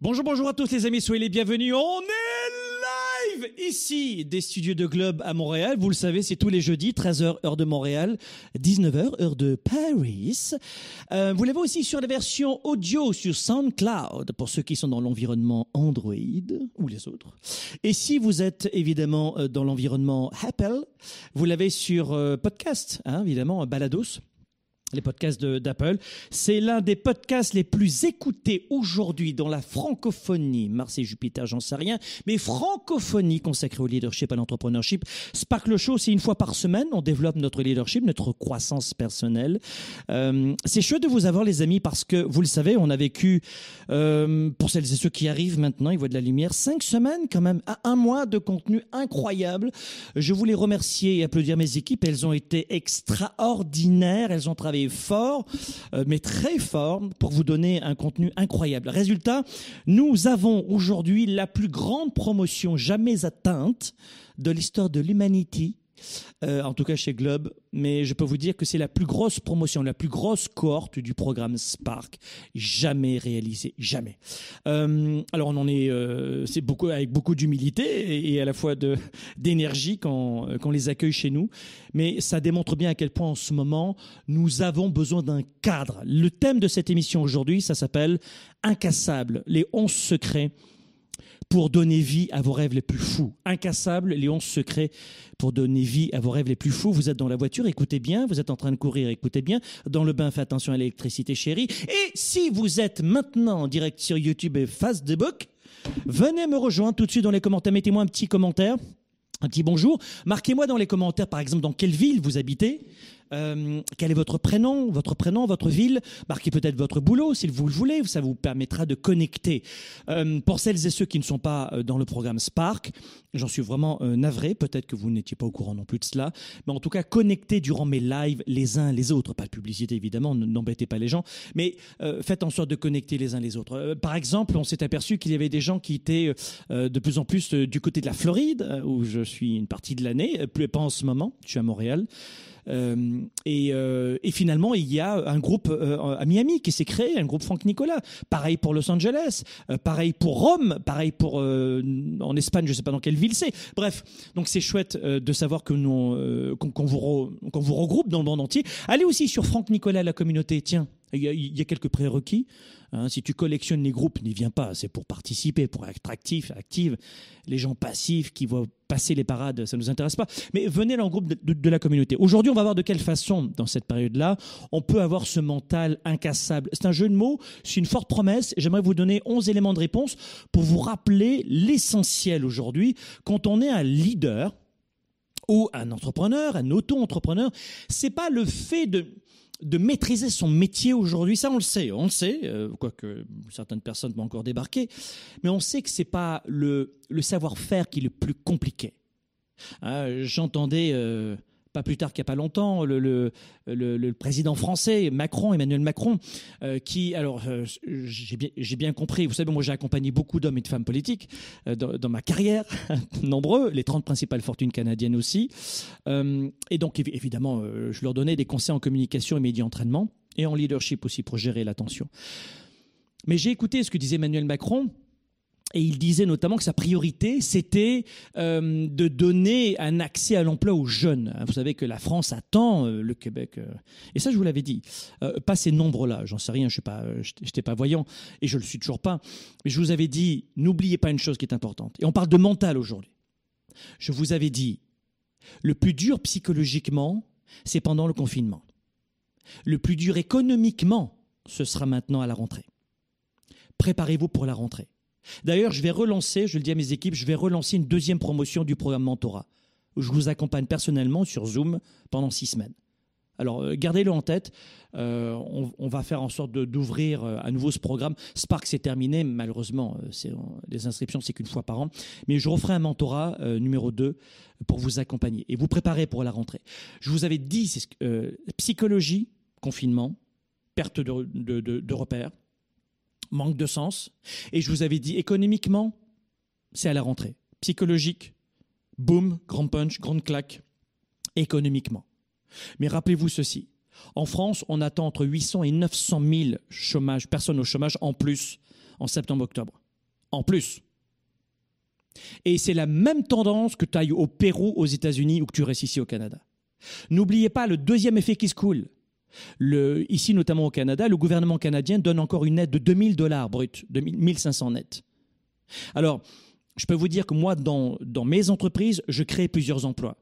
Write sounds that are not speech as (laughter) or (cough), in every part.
Bonjour, bonjour à tous les amis, soyez les bienvenus. On est live ici des studios de Globe à Montréal. Vous le savez, c'est tous les jeudis, 13h heure de Montréal, 19h heure de Paris. Euh, vous l'avez aussi sur la version audio sur SoundCloud pour ceux qui sont dans l'environnement Android ou les autres. Et si vous êtes évidemment euh, dans l'environnement Apple, vous l'avez sur euh, podcast, hein, évidemment, Balados les podcasts d'Apple. C'est l'un des podcasts les plus écoutés aujourd'hui dans la francophonie. Mars et Jupiter, j'en sais rien, mais francophonie consacrée au leadership, à l'entrepreneurship. Spark le Show, c'est une fois par semaine. On développe notre leadership, notre croissance personnelle. Euh, c'est chouette de vous avoir, les amis, parce que vous le savez, on a vécu, euh, pour celles et ceux qui arrivent maintenant, ils voient de la lumière, cinq semaines quand même, à un mois de contenu incroyable. Je voulais remercier et applaudir mes équipes. Elles ont été extraordinaires. Elles ont travaillé fort, euh, mais très fort, pour vous donner un contenu incroyable. Résultat, nous avons aujourd'hui la plus grande promotion jamais atteinte de l'histoire de l'humanité. Euh, en tout cas chez Globe, mais je peux vous dire que c'est la plus grosse promotion, la plus grosse cohorte du programme Spark jamais réalisée, jamais. Euh, alors on en est, euh, c'est beaucoup avec beaucoup d'humilité et, à la fois de (laughs) d'énergie quand les accueille chez nous, mais ça démontre bien à quel point en ce moment nous avons besoin d'un cadre. Le thème de cette émission aujourd'hui, ça s'appelle Incassable, les 11 secrets pour donner vie à vos rêves les plus fous. Incassable, les 11 secrets pour donner vie à vos rêves les plus fous. Vous êtes dans la voiture, écoutez bien. Vous êtes en train de courir, écoutez bien. Dans le bain, faites attention à l'électricité, chérie. Et si vous êtes maintenant en direct sur YouTube et Facebook, venez me rejoindre tout de suite dans les commentaires. Mettez-moi un petit commentaire. Un petit bonjour. Marquez-moi dans les commentaires, par exemple, dans quelle ville vous habitez. Euh, quel est votre prénom, votre prénom, votre ville Marquez peut-être votre boulot si vous le voulez, ça vous permettra de connecter. Euh, pour celles et ceux qui ne sont pas euh, dans le programme Spark, j'en suis vraiment navré, peut-être que vous n'étiez pas au courant non plus de cela, mais en tout cas connectez durant mes lives les uns les autres, pas de publicité évidemment, n'embêtez pas les gens, mais faites en sorte de connecter les uns les autres. Par exemple, on s'est aperçu qu'il y avait des gens qui étaient de plus en plus du côté de la Floride, où je suis une partie de l'année, plus pas en ce moment, je suis à Montréal. Euh, et, euh, et finalement, il y a un groupe euh, à Miami qui s'est créé, un groupe Franck Nicolas. Pareil pour Los Angeles, pareil pour Rome, pareil pour en Espagne, je sais pas dans quelle ville c'est. Bref, donc c'est chouette de savoir que nous qu'on vous vous regroupe dans le monde entier. Allez aussi sur Franck Nicolas la communauté. Tiens, il y a, quelques prérequis. Hein, si tu collectionnes les groupes, n'y viens pas. C'est pour participer, pour être actif, active. Les gens passifs qui voient passer les parades, ça nous intéresse pas. Mais venez dans le groupe de, de- de la communauté. Aujourd'hui, on va voir de quelle façon, dans cette période-là, on peut avoir ce mental incassable. C'est un jeu de mots, c'est une forte promesse. J'aimerais vous donner 11 éléments de réponse pour vous rappeler l'essentiel aujourd'hui. Quand on est un leader, ou un entrepreneur, un auto-entrepreneur, c'est pas le fait de de maîtriser son métier aujourd'hui, ça on le sait, on le sait, euh, quoique certaines personnes vont encore débarquer, mais on sait que c'est pas le, savoir-faire qui est le plus compliqué. Hein, J'entendais euh, pas plus tard qu'il n'y a pas longtemps le, président français Macron, Emmanuel Macron, euh, qui, alors euh, j'ai bien, compris, vous savez, moi j'ai accompagné beaucoup d'hommes et de femmes politiques euh, dans, ma carrière, (laughs) nombreux, les 30 principales fortunes canadiennes aussi. Et donc, évi- évidemment, je leur donnais des conseils en communication et média entraînement et en leadership aussi pour gérer l'attention. Mais j'ai écouté ce que disait Emmanuel Macron. Et il disait notamment que sa priorité, c'était euh, de donner un accès à l'emploi aux jeunes. Vous savez que la France attend euh, le Québec. euh, et ça, je vous l'avais dit. Pas ces nombres-là, j'en sais rien, je n'étais pas voyant. Et je le suis toujours pas. Mais je vous avais dit, n'oubliez pas une chose qui est importante. Et on parle de mental aujourd'hui. Je vous avais dit, Le plus dur psychologiquement, c'est pendant le confinement. Le plus dur économiquement, ce sera maintenant à la rentrée. Préparez-vous pour la rentrée. D'ailleurs, je vais relancer, je le dis à mes équipes, je vais relancer une deuxième promotion du programme Mentorat. Où je vous accompagne personnellement sur Zoom pendant six semaines. Alors, euh, gardez-le en tête. Euh, on, va faire en sorte d'ouvrir euh, à nouveau ce programme. Spark, c'est terminé. Malheureusement, les inscriptions, c'est qu'une fois par an. Mais je referai un mentorat numéro 2 pour vous accompagner et vous préparer pour la rentrée. Je vous avais dit, psychologie, confinement, perte de, de repères, manque de sens. Et je vous avais dit, économiquement, c'est à la rentrée. Psychologique, boum, grand punch, grande claque, économiquement. Mais rappelez-vous ceci. En France, on attend entre 800 et 900 000 chômage, personnes au chômage en plus en septembre-octobre. En plus. Et c'est la même tendance que tu ailles au Pérou, aux États-Unis ou que tu restes ici au Canada. N'oubliez pas le deuxième effet qui se coule. Ici, notamment au Canada, le gouvernement canadien donne encore une aide de 2000 dollars brut, 1500 net. Alors, je peux vous dire que moi, dans mes entreprises, je crée plusieurs emplois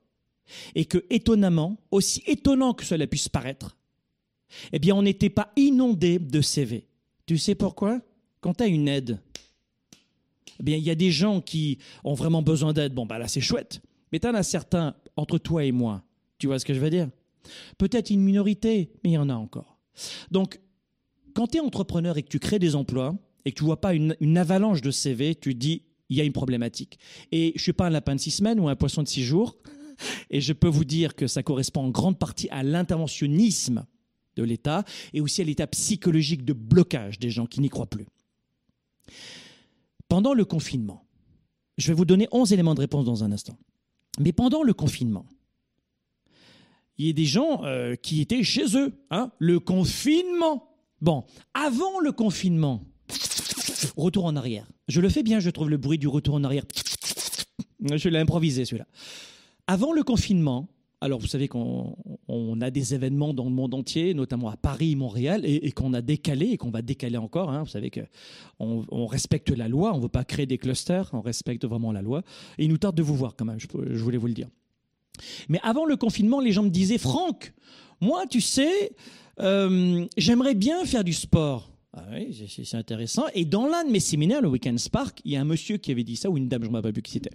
et que, étonnamment, aussi étonnant que cela puisse paraître, eh bien, on n'était pas inondé de CV. Tu sais pourquoi? Quand tu as une aide, eh bien, il y a des gens qui ont vraiment besoin d'aide. Bon, bah là, c'est chouette. Mais tu en as certains entre toi et moi. Tu vois ce que je veux dire? Peut-être une minorité, mais il y en a encore. Donc, quand tu es entrepreneur et que tu crées des emplois et que tu vois pas une, une avalanche de CV, tu dis il y a une problématique. Et je suis pas un lapin de six semaines ou un poisson de six jours. (laughs) Et je peux vous dire que ça correspond en grande partie à l'interventionnisme de l'État et aussi à l'état psychologique de blocage des gens qui n'y croient plus. Pendant le confinement, je vais vous donner 11 éléments de réponse dans un instant. Mais pendant le confinement, il y a des gens euh, qui étaient chez eux. Hein, le confinement. Bon, avant le confinement, retour en arrière. Je le fais bien, je trouve le bruit du retour en arrière. Je l'ai improvisé celui-là. Avant le confinement, alors vous savez qu'on a des événements dans le monde entier, notamment à Paris, Montréal, et, qu'on a décalé et qu'on va décaler encore. Hein. Vous savez qu'on on respecte la loi, on ne veut pas créer des clusters, on respecte vraiment la loi. Il nous tarde de vous voir quand même, je, voulais vous le dire. Mais avant le confinement, les gens me disaient, Franck, moi, tu sais, euh, j'aimerais bien faire du sport. Ah oui, c'est intéressant. Et dans l'un de mes séminaires, le Weekend Spark, il y a un monsieur qui avait dit ça, ou une dame, je ne me rappelle plus qui c'était.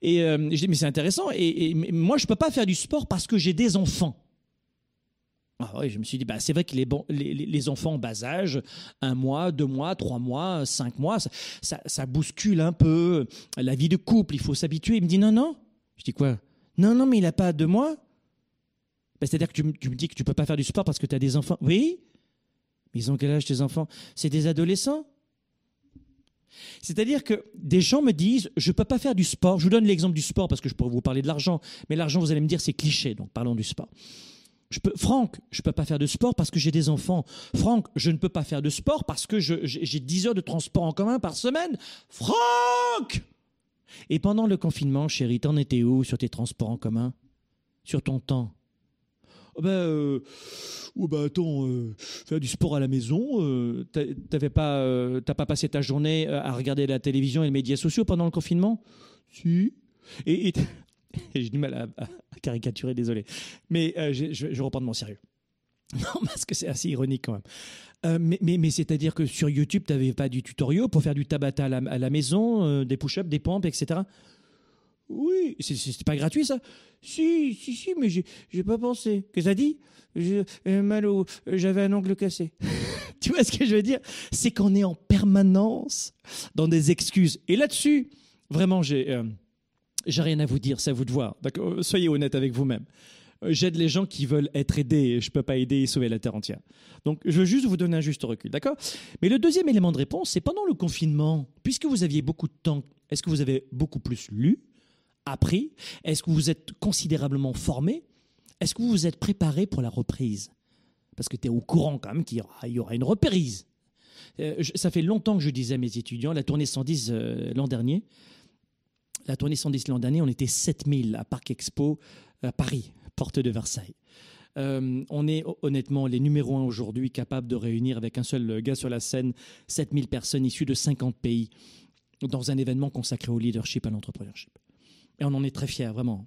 Et euh, je dis, mais c'est intéressant. Et, moi, je ne peux pas faire du sport parce que j'ai des enfants. Ah oui, je me suis dit, bah, c'est vrai que les, les, les, enfants en bas âge, un mois, deux mois, trois mois, cinq mois, ça, ça, bouscule un peu la vie de couple, il faut s'habituer. Il me dit, non, non. Je dis quoi? Non, non, mais il n'a pas deux mois. Bah, c'est-à-dire que tu, me dis que tu ne peux pas faire du sport parce que tu as des enfants. Oui, ils ont quel âge tes enfants? C'est des adolescents c'est-à-dire que des gens me disent, je ne peux pas faire du sport. Je vous donne l'exemple du sport parce que je pourrais vous parler de l'argent. Mais l'argent, vous allez me dire, c'est cliché. Donc parlons du sport. Franck, je ne peux pas faire de sport parce que j'ai des enfants. Franck, je ne peux pas faire de sport parce que j'ai 10 heures de transport en commun par semaine. Franck Et pendant le confinement, chérie, t'en étais où sur tes transports en commun? Sur ton temps? Oh ben, euh, oh ben attends, euh, faire du sport à la maison, euh, t'avais pas, euh, t'as pas passé ta journée à regarder la télévision et les médias sociaux pendant le confinement? Si. Et, (laughs) j'ai du mal à, caricaturer, désolé. Mais je, je reprends de mon sérieux. (laughs) Non, parce que c'est assez ironique quand même. mais, mais, mais c'est-à-dire que sur YouTube, tu n'avais pas du tutoriel pour faire du tabata à la, maison, des push-ups, des pompes, etc. Oui, c'est pas gratuit ça Si, si, si, mais j'ai pas pensé. Que ça dit? Euh. J'avais un ongle cassé. (laughs) tu vois ce que je veux dire? C'est qu'on est en permanence dans des excuses. Et là-dessus, vraiment, j'ai euh, rien à vous dire, c'est à vous de voir. Euh, soyez honnête avec vous-même. J'aide les gens qui veulent être aidés. Je ne peux pas aider et sauver la terre entière. Donc, je veux juste vous donner un juste recul, d'accord? Mais le deuxième élément de réponse, c'est pendant le confinement, puisque vous aviez beaucoup de temps, est-ce que vous avez beaucoup plus lu appris? Est-ce que vous êtes considérablement formé? Est-ce que vous vous êtes préparé pour la reprise? Parce que tu es au courant quand même qu'il y aura, une reprise. Euh, ça fait longtemps que je disais à mes étudiants, la tournée 110 euh, l'an dernier, la tournée 110 l'an dernier, on était 7000 à Parc Expo à Paris, porte de Versailles. Euh, on est honnêtement les numéros un aujourd'hui capables de réunir avec un seul gars sur la scène 7000 personnes issues de 50 pays dans un événement consacré au leadership, à l'entrepreneurship. Et on en est très fiers, vraiment.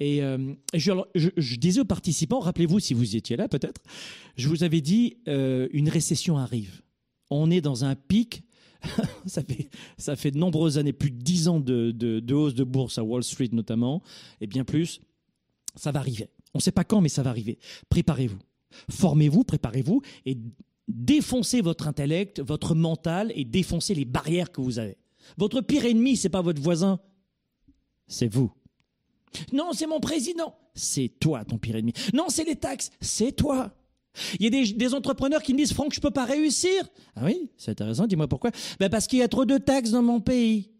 Et euh, je, je, disais aux participants, rappelez-vous si vous étiez là peut-être, je vous avais dit, euh, une récession arrive. On est dans un pic. (laughs) ça, fait, ça fait de nombreuses années, plus de dix ans de, de, de, hausse de bourse à Wall Street notamment, et bien plus. Ça va arriver. On ne sait pas quand, mais ça va arriver. Préparez-vous. Formez-vous, préparez-vous et défoncez votre intellect, votre mental et défoncez les barrières que vous avez. Votre pire ennemi, c'est pas votre voisin, c'est vous. Non, c'est mon président. C'est toi, ton pire ennemi. Non, c'est les taxes. C'est toi. Il y a des, entrepreneurs qui me disent, Franck, je peux pas réussir. Ah oui, c'est intéressant, dis-moi pourquoi. Ben parce qu'il y a trop de taxes dans mon pays.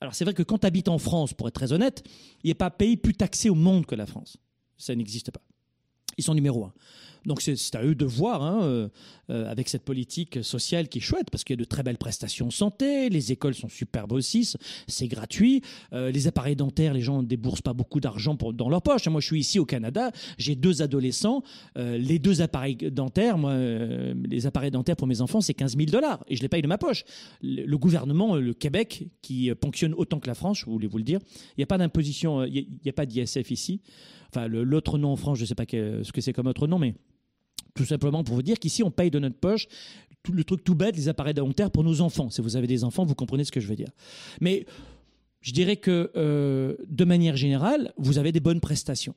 Alors c'est vrai que quand tu habites en France, pour être très honnête, il n'y a pas un pays plus taxé au monde que la France. Ça n'existe pas. Ils sont numéro un. Donc c'est à eux de voir hein, euh, euh, avec cette politique sociale qui est chouette parce qu'il y a de très belles prestations santé, les écoles sont superbes aussi, c'est gratuit, euh, les appareils dentaires, les gens ne déboursent pas beaucoup d'argent dans leur poche. Moi je suis ici au Canada, j'ai deux adolescents, les deux appareils dentaires, moi les appareils dentaires pour mes enfants c'est 15 000 dollars et je les paye de ma poche. Le, gouvernement, le Québec qui ponctionne autant que la France, je voulais vous le dire, il n'y a pas d'imposition, il n'y a, pas d'ISF ici. Enfin l'autre nom en France, je ne sais pas ce que c'est comme autre nom, mais tout simplement pour vous dire qu'ici, on paye de notre poche le truc tout bête, les appareils dentaires pour nos enfants. Si vous avez des enfants, vous comprenez ce que je veux dire. Mais je dirais que, euh, de manière générale, vous avez des bonnes prestations.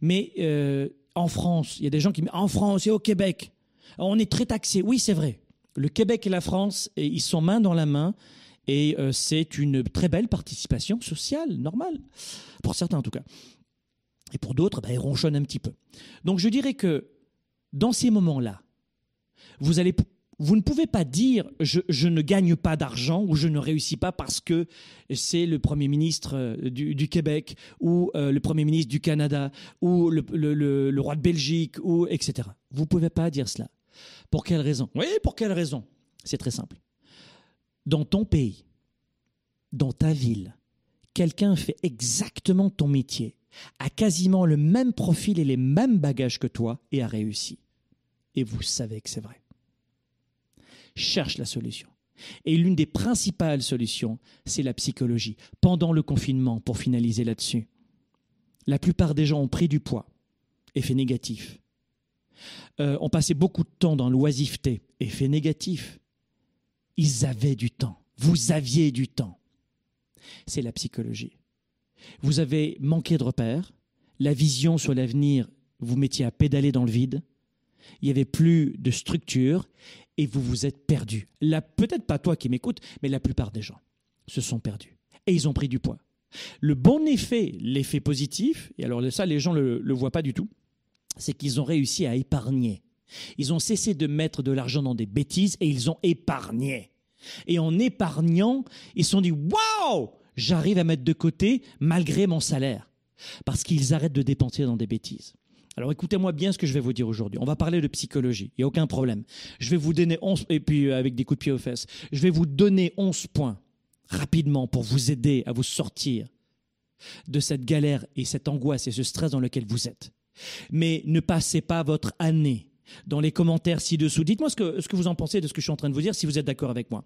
Mais euh, en France, il y a des gens qui... En France et au Québec, on est très taxé. Oui, c'est vrai. Le Québec et la France, ils sont main dans la main. Et euh, c'est une très belle participation sociale, normale. Pour certains, en tout cas. Et pour d'autres, bah, ils ronchonnent un petit peu. Donc je dirais que dans ces moments-là, vous, ne pouvez pas dire je, ne gagne pas d'argent ou je ne réussis pas parce que c'est le Premier ministre euh, du, Québec ou euh, le Premier ministre du Canada ou le, le roi de Belgique ou etc. Vous ne pouvez pas dire cela. Pour quelle raison? Oui, pour quelle raison? C'est très simple. Dans ton pays, dans ta ville, quelqu'un fait exactement ton métier a quasiment le même profil et les mêmes bagages que toi et a réussi. Et vous savez que c'est vrai. Cherche la solution. Et l'une des principales solutions, c'est la psychologie. Pendant le confinement, pour finaliser là-dessus, la plupart des gens ont pris du poids, effet négatif. Euh, ont passé beaucoup de temps dans l'oisiveté, effet négatif. Ils avaient du temps. Vous aviez du temps. C'est la psychologie. Vous avez manqué de repères, la vision sur l'avenir, vous mettiez à pédaler dans le vide, il n'y avait plus de structure et vous vous êtes perdu. Peut-être pas toi qui m'écoutes, mais la plupart des gens se sont perdus et ils ont pris du poids. Le bon effet, l'effet positif, et alors ça les gens ne le, le voient pas du tout, c'est qu'ils ont réussi à épargner. Ils ont cessé de mettre de l'argent dans des bêtises et ils ont épargné. Et en épargnant, ils se sont dit Waouh j'arrive à mettre de côté malgré mon salaire. Parce qu'ils arrêtent de dépenser dans des bêtises. Alors écoutez-moi bien ce que je vais vous dire aujourd'hui. On va parler de psychologie, il n'y a aucun problème. Je vais vous donner 11, et puis euh, avec des coups de pied aux fesses, je vais vous donner 11 points rapidement pour vous aider à vous sortir de cette galère et cette angoisse et ce stress dans lequel vous êtes. Mais ne passez pas votre année dans les commentaires ci-dessous. Dites-moi ce que, ce que vous en pensez de ce que je suis en train de vous dire, si vous êtes d'accord avec moi.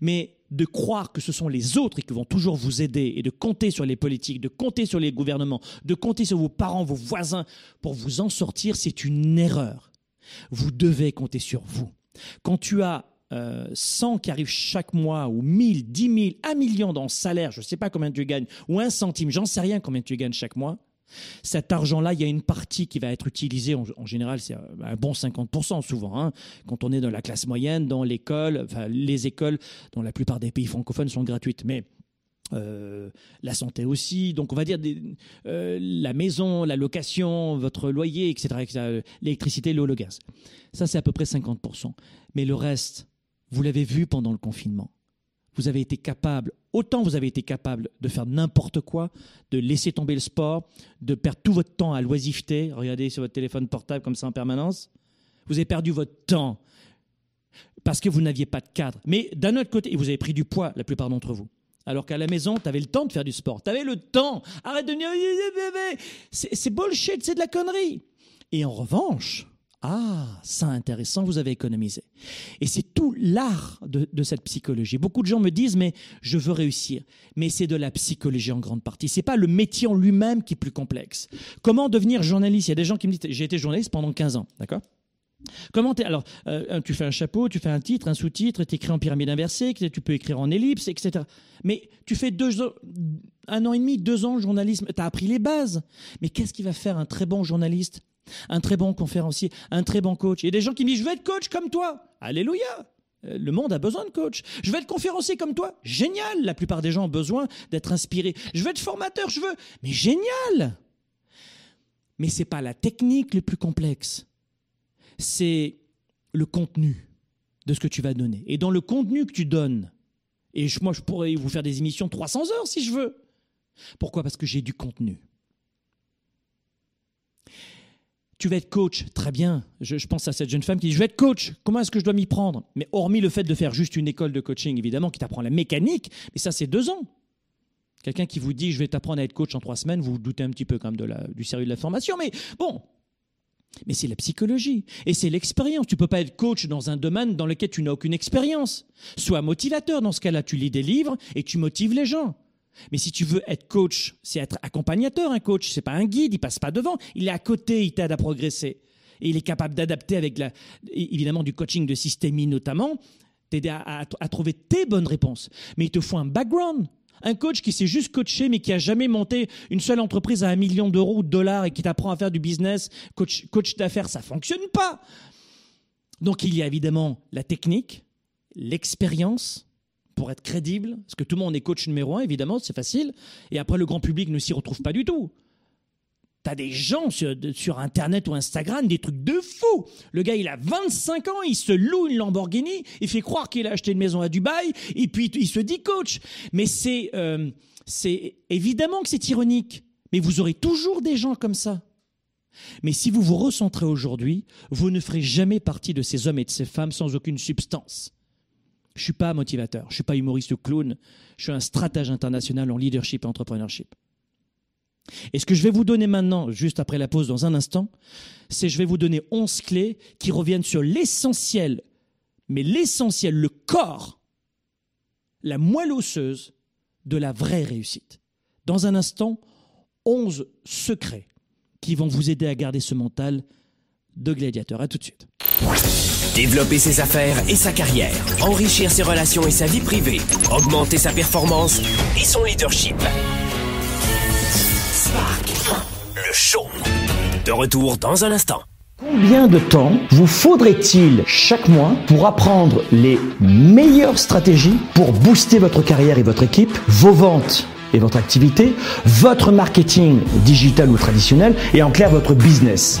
Mais de croire que ce sont les autres qui vont toujours vous aider et de compter sur les politiques, de compter sur les gouvernements, de compter sur vos parents, vos voisins pour vous en sortir, c'est une erreur. Vous devez compter sur vous. Quand tu as euh, 100 qui arrivent chaque mois, ou 1000, 10 000, 1 million dans le salaire, je ne sais pas combien tu gagnes, ou un centime, j'en sais rien combien tu gagnes chaque mois, cet argent-là, il y a une partie qui va être utilisée, en, général, c'est un bon 50% souvent, hein, quand on est dans la classe moyenne, dans l'école, enfin les écoles, dans la plupart des pays francophones, sont gratuites. Mais euh, la santé aussi, donc on va dire euh, la maison, la location, votre loyer, etc., etc. l'électricité, l'eau, le gaz. Ça, c'est à peu près 50%. Mais le reste, vous l'avez vu pendant le confinement vous avez été capable, autant vous avez été capable de faire n'importe quoi, de laisser tomber le sport, de perdre tout votre temps à l'oisiveté, regardez sur votre téléphone portable comme ça en permanence, vous avez perdu votre temps parce que vous n'aviez pas de cadre. Mais d'un autre côté, vous avez pris du poids, la plupart d'entre vous. Alors qu'à la maison, tu avais le temps de faire du sport. Tu avais le temps. Arrête de dire, c'est bullshit, c'est de la connerie. Et en revanche, Ah, ça intéressant, vous avez économisé. Et c'est tout l'art de, cette psychologie. Beaucoup de gens me disent, mais je veux réussir. Mais c'est de la psychologie en grande partie. C'est pas le métier en lui-même qui est plus complexe. Comment devenir journaliste? Il y a des gens qui me disent, j'ai été journaliste pendant 15 ans, d'accord? Comment alors euh, tu fais un chapeau, tu fais un titre, un sous-titre, tu écris en pyramide inversée, tu peux écrire en ellipse, etc. Mais tu fais deux, un an et demi, deux ans de journalisme, tu as appris les bases. Mais qu'est-ce qui va faire un très bon journaliste, un très bon conférencier, un très bon coach Il y a des gens qui me disent, je veux être coach comme toi. Alléluia euh, le monde a besoin de coach. Je veux être conférencier comme toi. Génial. La plupart des gens ont besoin d'être inspirés. Je veux être formateur. Je veux. Mais génial. Mais c'est pas la technique le plus complexe c'est le contenu de ce que tu vas donner. Et dans le contenu que tu donnes, et moi je pourrais vous faire des émissions 300 heures si je veux. Pourquoi? Parce que j'ai du contenu. Tu vas être coach, très bien. Je, pense à cette jeune femme qui dit Je vais être coach, comment est-ce que je dois m'y prendre? Mais hormis le fait de faire juste une école de coaching, évidemment, qui t'apprend la mécanique, mais ça, c'est deux ans. Quelqu'un qui vous dit Je vais t'apprendre à être coach en trois semaines, vous, vous doutez un petit peu quand même du sérieux de la formation. Mais bon, mais c'est la psychologie et c'est l'expérience. Tu peux pas être coach dans un domaine dans lequel tu n'as aucune expérience. Sois motivateur. Dans ce cas-là, tu lis des livres et tu motives les gens. Mais si tu veux être coach, c'est être accompagnateur. Un coach, c'est pas un guide. Il passe pas devant. Il est à côté. Il t'aide à progresser. Et il est capable d'adapter avec la, évidemment du coaching de systémie notamment, t'aider à, trouver tes bonnes réponses. Mais il te faut un background. Un coach qui s'est juste coaché mais qui a jamais monté une seule entreprise à un million d'euros ou de dollars et qui t'apprend à faire du business, coach, coach d'affaires, ça fonctionne pas. Donc il y a évidemment la technique, l'expérience pour être crédible, parce que tout le monde est coach numéro un, évidemment, c'est facile. Et après, le grand public ne s'y retrouve pas du tout. T'as des gens sur, Internet ou Instagram, des trucs de fou. Le gars, il a 25 ans, il se loue une Lamborghini, il fait croire qu'il a acheté une maison à Dubaï, et puis il se dit coach. Mais c'est euh, c'est évidemment que c'est ironique. Mais vous aurez toujours des gens comme ça. Mais si vous vous recentrez aujourd'hui, vous ne ferez jamais partie de ces hommes et de ces femmes sans aucune substance. Je suis pas motivateur, je suis pas humoriste clown, je suis un stratège international en leadership et entrepreneurship. Et ce que je vais vous donner maintenant, juste après la pause dans un instant, c'est je vais vous donner 11 clés qui reviennent sur l'essentiel, mais l'essentiel, le corps, la moelle osseuse de la vraie réussite. Dans un instant, 11 secrets qui vont vous aider à garder ce mental de gladiateur. À tout de suite. Développer ses affaires et sa carrière, enrichir ses relations et sa vie privée, augmenter sa performance et son leadership. Le show. De retour dans un instant. Combien de temps vous faudrait-il chaque mois pour apprendre les meilleures stratégies pour booster votre carrière et votre équipe, vos ventes et votre activité, votre marketing digital ou traditionnel et en clair votre business?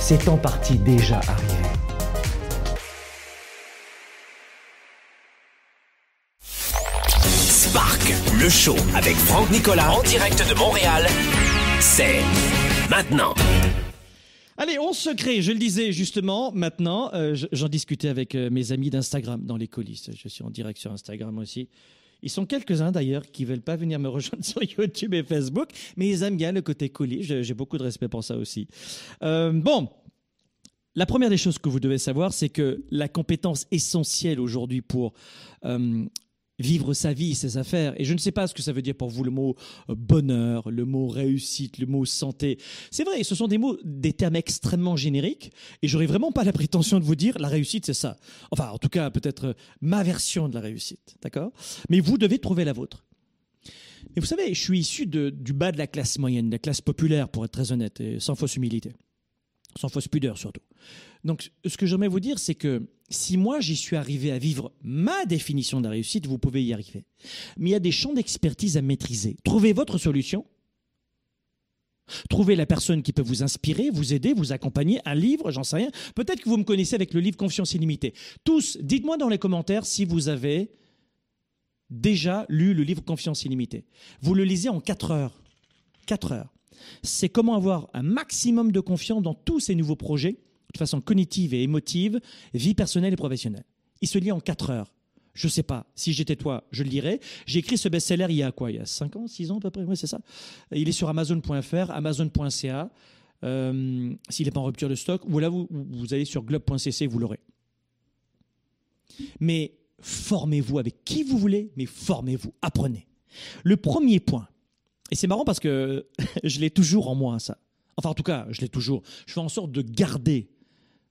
c'est en partie déjà arrivé. Spark, le show avec Franck Nicolas en direct de Montréal, c'est maintenant. Allez, on se crée, je le disais justement, maintenant, euh, j'en discutais avec euh, mes amis d'Instagram dans les coulisses. Je suis en direct sur Instagram aussi. Ils sont quelques-uns d'ailleurs qui veulent pas venir me (laughs) rejoindre sur YouTube et Facebook, mais ils aiment bien le côté. Je- J'ai beaucoup de respect pour ça aussi. Euh, bon, la première des choses que vous devez savoir, c'est que la compétence essentielle aujourd'hui pour euh, vivre sa vie, ses affaires, et je ne sais pas ce que ça veut dire pour vous le mot euh, bonheur, le mot réussite, le mot santé. C'est vrai, ce sont des mots, des termes extrêmement génériques, et j'aurais vraiment pas la prétention de vous dire la réussite c'est ça. Enfin, en tout cas, peut-être euh, ma version de la réussite, d'accord? Mais vous devez trouver la vôtre. Mais vous savez, je suis issu de- du bas de la classe moyenne, de la classe populaire, pour être très honnête, et sans fausse humilité sans fausse pudeur surtout. Donc, ce que j'aimerais vous dire, c'est que si moi j'y suis arrivé à vivre ma définition de la réussite, vous pouvez y arriver. Mais il y a des champs d'expertise à maîtriser. Trouvez votre solution. Trouvez la personne qui peut vous inspirer, vous aider, vous accompagner, un livre, j'en sais rien. Peut-être que vous me connaissez avec le livre Confiance illimitée. Tous, dites-moi dans les commentaires si vous avez déjà lu le livre Confiance illimitée. Vous le lisez en 4 heures. 4 heures c'est comment avoir un maximum de confiance dans tous ces nouveaux projets, de façon cognitive et émotive, vie personnelle et professionnelle. Il se lit en 4 heures. Je sais pas, si j'étais toi, je le lirais. J'ai écrit ce best-seller il y a quoi? Il y a 5 ans, 6 ans à peu près? Oui, c'est ça. Il est sur amazon.fr, amazon.ca. Euh, S'il n'est pas en rupture de stock, ou là, vous, vous allez sur globe.cc, vous l'aurez. Mais formez-vous avec qui vous voulez, mais formez-vous, apprenez. Le premier point, et c'est marrant parce que (laughs) je l'ai toujours en moi, ça. Enfin, en tout cas, je l'ai toujours. Je fais en sorte de garder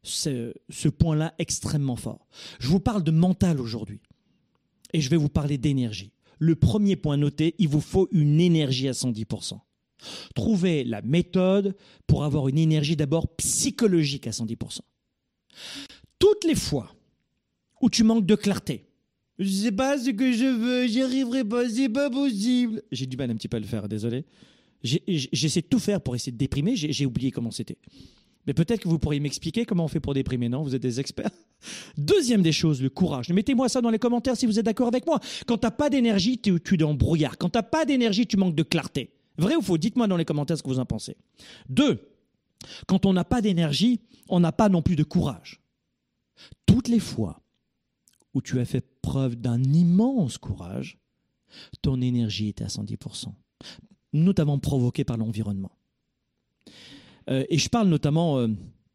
ce, point-là extrêmement fort. Je vous parle de mental aujourd'hui. Et je vais vous parler d'énergie. Le premier point noté, il vous faut une énergie à 110%. Trouvez la méthode pour avoir une énergie d'abord psychologique à 110%. Toutes les fois où tu manques de clarté, je sais pas ce que je veux, j'y arriverai pas, c'est pas possible. J'ai du mal un petit peu à le faire, désolé. J'essaie de tout faire pour essayer de déprimer, j'ai oublié comment c'était. Mais peut-être que vous pourriez m'expliquer comment on fait pour déprimer, non? Vous êtes des experts. (laughs) Deuxième des choses, le courage. Mettez-moi ça dans les commentaires si vous êtes d'accord avec moi. Quand t'as pas d'énergie, tu tu es dans le brouillard. Quand t'as pas d'énergie, tu manques de clarté. Vrai ou faux? Dites-moi dans les commentaires ce que vous en pensez. Deux, quand on n'a pas d'énergie, on n'a pas non plus de courage. Toutes les fois où tu as fait preuve d'un immense courage, ton énergie était à 110%, notamment provoquée par l'environnement. Euh, et je parle notamment euh,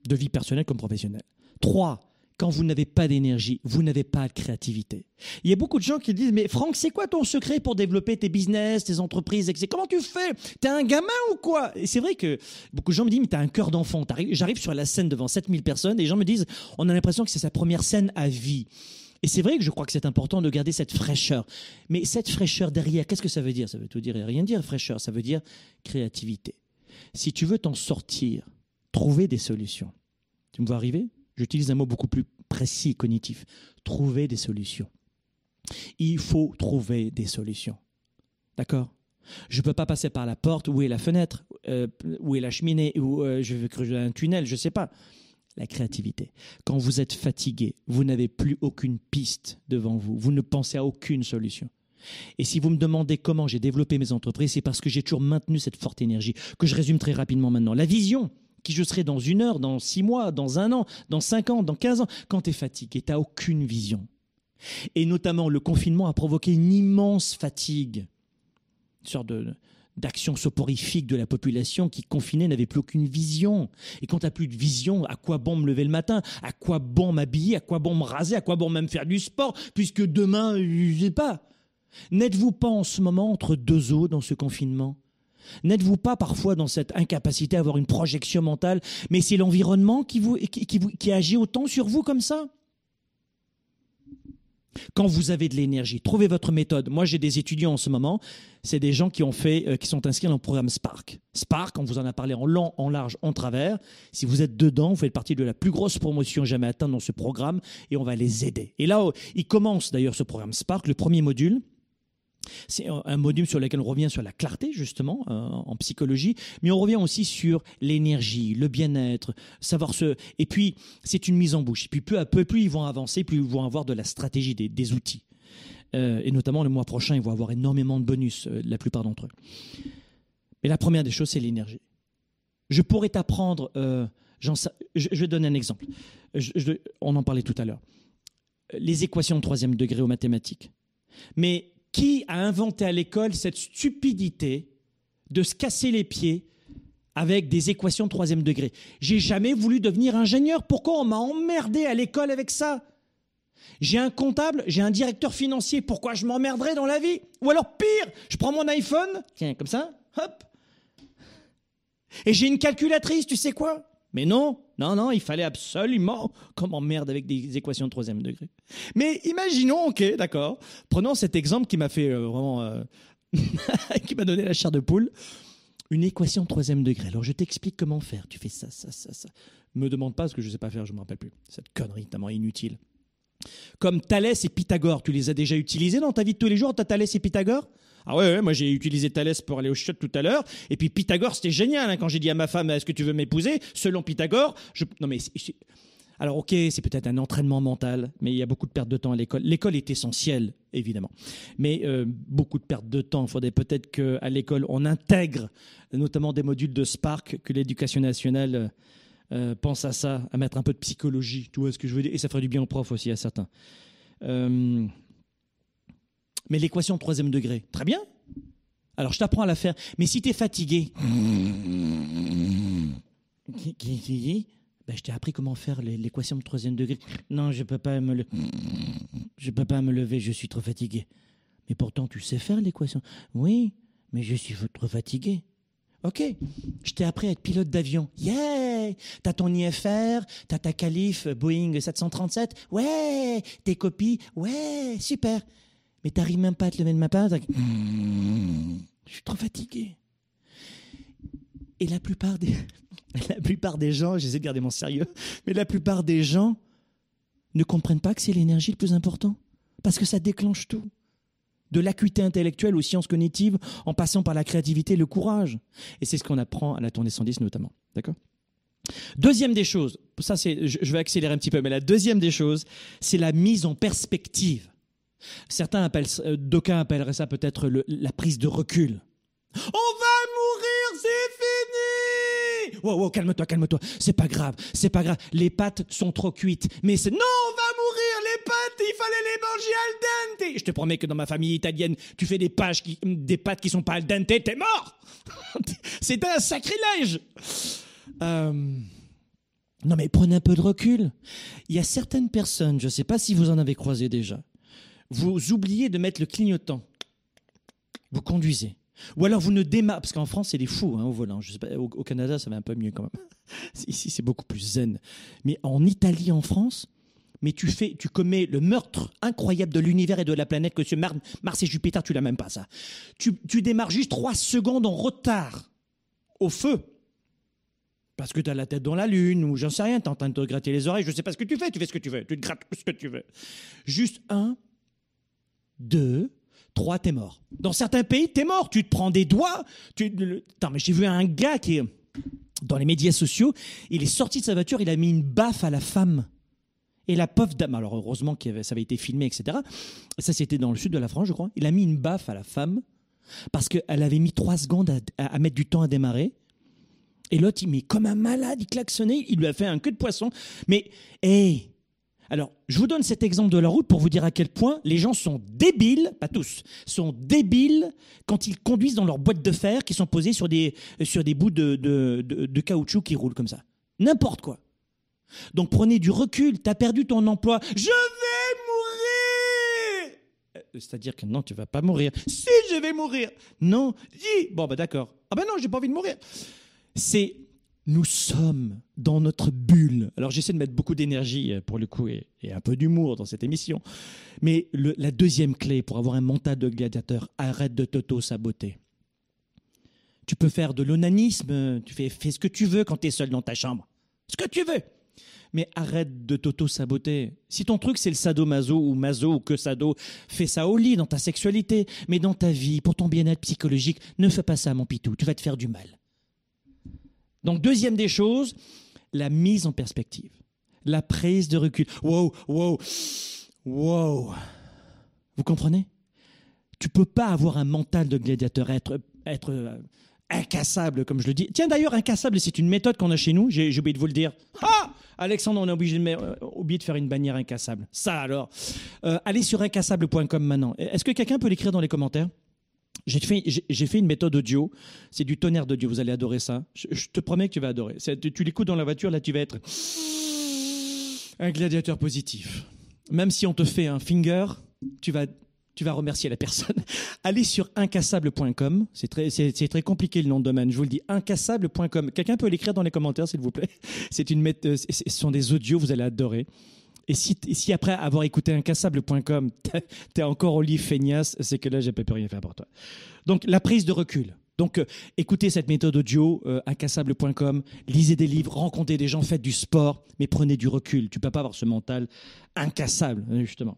de vie personnelle comme professionnelle. Trois, quand vous n'avez pas d'énergie, vous n'avez pas de créativité. Il y a beaucoup de gens qui disent, mais Franck, c'est quoi ton secret pour développer tes business, tes entreprises. Comment tu fais? T'es un gamin ou quoi? Et c'est vrai que beaucoup de gens me disent, mais t'as un cœur d'enfant. J'arrive sur la scène devant 7000 personnes et les gens me disent, on a l'impression que c'est sa première scène à vie. Et c'est vrai que je crois que c'est important de garder cette fraîcheur. Mais cette fraîcheur derrière, qu'est-ce que ça veut dire? Ça veut tout dire et rien dire, fraîcheur. Ça veut dire créativité. Si tu veux t'en sortir, trouver des solutions. Tu me vois arriver? J'utilise un mot beaucoup plus précis, cognitif. Trouver des solutions. Il faut trouver des solutions. D'accord? Je ne peux pas passer par la porte, où est la fenêtre, euh, où est la cheminée, où euh, je vais creuser un tunnel, je ne sais pas. La créativité. Quand vous êtes fatigué, vous n'avez plus aucune piste devant vous, vous ne pensez à aucune solution. Et si vous me demandez comment j'ai développé mes entreprises, c'est parce que j'ai toujours maintenu cette forte énergie, que je résume très rapidement maintenant. La vision, qui je serai dans une heure, dans six mois, dans un an, dans cinq ans, dans quinze ans, quand tu es fatigué, tu n'as aucune vision. Et notamment, le confinement a provoqué une immense fatigue, une sorte d'action soporifique de la population qui, confinée, n'avait plus aucune vision. Et quand tu n'as plus de vision, à quoi bon me lever le matin? À quoi bon m'habiller? À quoi bon me raser? À quoi bon même faire du sport? Puisque demain, je sais pas. N'êtes-vous pas en ce moment entre deux eaux dans ce confinement? N'êtes-vous pas parfois dans cette incapacité à avoir une projection mentale, mais c'est l'environnement qui, qui agit autant sur vous comme ça? Quand vous avez de l'énergie, trouvez votre méthode. Moi, j'ai des étudiants en ce moment. C'est des gens qui ont fait, euh, qui sont inscrits dans le programme Spark. Spark, on vous en a parlé en long, en large, en travers. Si vous êtes dedans, vous faites partie de la plus grosse promotion jamais atteinte dans ce programme et on va les aider. Et là, il commence d'ailleurs ce programme Spark. Le premier module, c'est un module sur lequel on revient sur la clarté, justement, euh, en psychologie, mais on revient aussi sur l'énergie, le bien-être, savoir se. Et puis, c'est une mise en bouche. Et puis, peu à peu, plus ils vont avancer, plus ils vont avoir de la stratégie, des, outils. Euh, et notamment, le mois prochain, ils vont avoir énormément de bonus, euh, la plupart d'entre eux. Mais la première des choses, c'est l'énergie. Je pourrais t'apprendre. je, vais donner un exemple. on en parlait tout à l'heure. Les équations de troisième degré aux mathématiques. Mais qui a inventé à l'école cette stupidité de se casser les pieds avec des équations de troisième degré? J'ai jamais voulu devenir ingénieur. Pourquoi on m'a emmerdé à l'école avec ça? J'ai un comptable, j'ai un directeur financier. Pourquoi je m'emmerderais dans la vie? Ou alors pire, je prends mon iPhone, tiens, comme ça, hop, et j'ai une calculatrice, tu sais quoi? Mais non, non, non, il fallait absolument qu'on m'emmerde avec des équations de troisième degré. Mais imaginons, ok, d'accord, prenons cet exemple qui m'a fait euh, vraiment... Euh, (laughs) qui m'a donné la chair de poule. Une équation de troisième degré. Alors je t'explique comment faire. Tu fais ça, ça, ça, ça. Me demande pas ce que je ne sais pas faire, je me rappelle plus. Cette connerie tellement inutile. Comme Thalès et Pythagore, tu les as déjà utilisés dans ta vie de tous les jours, as Thalès et Pythagore? Ah ouais, moi j'ai utilisé Thalès pour aller au shot tout à l'heure. Et puis Pythagore, c'était génial hein, quand j'ai dit à ma femme Est-ce que tu veux m'épouser? Selon Pythagore, je... non mais. Alors ok, c'est peut-être un entraînement mental, mais il y a beaucoup de perte de temps à l'école. L'école est essentielle, évidemment, mais euh, beaucoup de perte de temps. Il faudrait peut-être qu'à l'école, on intègre notamment des modules de Spark, que l'éducation nationale euh, euh, pense à ça, à mettre un peu de psychologie, tu vois ce que je veux dire, et ça ferait du bien aux profs aussi, à certains. Mais l'équation troisième degré, très bien. Alors je t'apprends à la faire. Mais si tu es fatigué, ben, je t'ai appris comment faire l'équation de troisième degré. Non, je peux pas me le... je peux pas me lever, je suis trop fatigué. Mais pourtant, tu sais faire l'équation. Oui, mais je suis trop fatigué. Ok, je t'ai appris à être pilote d'avion. Yeah T'as ton IFR, t'as ta qualif Boeing 737. Ouais Tes copies. Ouais Super mais t'arrives même pas à te lever de ma part. Je suis trop fatigué. Et la plupart des, (laughs) la plupart des gens, j'essaie de garder mon sérieux, mais la plupart des gens ne comprennent pas que c'est l'énergie le plus important. Parce que ça déclenche tout. De l'acuité intellectuelle aux sciences cognitives, en passant par la créativité et le courage. Et c'est ce qu'on apprend à la tournée 110 notamment. D'accord? Deuxième des choses, ça c'est, je vais accélérer un petit peu, mais la deuxième des choses, c'est la mise en perspective. Certains appellent, euh, d'aucuns appelleraient ça peut-être la prise de recul. On va mourir, c'est fini. Wow, wow, calme-toi, calme-toi. C'est pas grave, c'est pas grave. Les pâtes sont trop cuites. Mais c'est non, on va mourir. Les pâtes, il fallait les manger al dente. Je te promets que dans ma famille italienne, tu fais des pages qui, des pâtes qui sont pas al dente, t'es mort. (laughs) c'est un sacrilège. Euh, non mais prenez un peu de recul. Il y a certaines personnes, je ne sais pas si vous en avez croisé déjà, vous oubliez de mettre le clignotant. Vous conduisez. Ou alors vous ne démarrez, parce qu'en France c'est des fous hein, au volant. Au, Canada ça va un peu mieux quand même. (laughs) Ici c'est beaucoup plus zen. Mais en Italie, en France, mais tu fais, tu commets le meurtre incroyable de l'univers et de la planète que ce Mars et Jupiter, tu l'as même pas ça. Tu, tu démarres juste trois secondes en retard au feu parce que tu as la tête dans la lune, ou j'en sais rien, tu es en train de te gratter les oreilles, je sais pas ce que tu fais, tu fais ce que tu veux, tu te grattes ce que tu veux. Juste un, deux, trois, t'es mort. Dans certains pays, t'es mort, tu te prends des doigts. Tu... Mais j'ai vu un gars qui est dans les médias sociaux, il est sorti de sa voiture, il a mis une baffe à la femme. Et la pauvre dame, alors heureusement que ça avait été filmé, etc. Ça, c'était dans le sud de la France, je crois. Il a mis une baffe à la femme parce qu'elle avait mis trois secondes à, mettre du temps à démarrer. Et l'autre, il met comme un malade, il klaxonnait, il lui a fait un queue de poisson. Mais, hé Alors, je vous donne cet exemple de la route pour vous dire à quel point les gens sont débiles, pas tous, sont débiles quand ils conduisent dans leurs boîtes de fer qui sont posées sur des, sur des bouts de, de, caoutchouc qui roulent comme ça. N'importe quoi. Donc prenez du recul, tu as perdu ton emploi. Je vais mourir euh, C'est-à-dire que non, tu vas pas mourir. Si, je vais mourir Non, dis Bon, bah d'accord. Ah ben non, j'ai pas envie de mourir. C'est nous sommes dans notre bulle. Alors j'essaie de mettre beaucoup d'énergie euh, pour le coup et, un peu d'humour dans cette émission. Mais la deuxième clé pour avoir un mental de gladiateur, arrête de t'auto-saboter. Tu peux faire de l'onanisme, tu fais, ce que tu veux quand tu es seul dans ta chambre. Ce que tu veux mais arrête de t'auto-saboter. Si ton truc c'est le sadomaso ou maso ou que sado, fais ça au lit dans ta sexualité, mais dans ta vie, pour ton bien-être psychologique, ne fais pas ça mon pitou, tu vas te faire du mal. Donc deuxième des choses, la mise en perspective, la prise de recul. Wow, wow, wow. Vous comprenez? Tu peux pas avoir un mental de gladiateur, être, être euh, incassable, comme je le dis. Tiens, d'ailleurs, incassable, c'est une méthode qu'on a chez nous. J'ai oublié de vous le dire. Ah Alexandre, on a de, euh, oublié de faire une bannière incassable. Ça alors. Euh, allez sur incassable.com maintenant. Est-ce que quelqu'un peut l'écrire dans les commentaires? J'ai fait, j'ai fait une méthode audio. C'est du tonnerre d'audio. Vous allez adorer ça. Je, te promets que tu vas adorer. Tu, tu l'écoutes dans la voiture, là, tu vas être un gladiateur positif. Même si on te fait un finger, tu vas tu vas remercier la personne. (laughs) Allez sur incassable.com. C'est très, c'est, très compliqué le nom de domaine. Je vous le dis, incassable.com. Quelqu'un peut l'écrire dans les commentaires, s'il vous plaît. (laughs) C'est une euh, ce sont des audios, vous allez adorer. Et si, après avoir écouté incassable.com, (laughs) t'es encore au lit feignasse, c'est que là, j'ai pas pu rien faire pour toi. Donc, la prise de recul. Donc, euh, écoutez cette méthode audio, euh, incassable.com, lisez des livres, rencontrez des gens, faites du sport, mais prenez du recul. Tu peux pas avoir ce mental incassable, justement.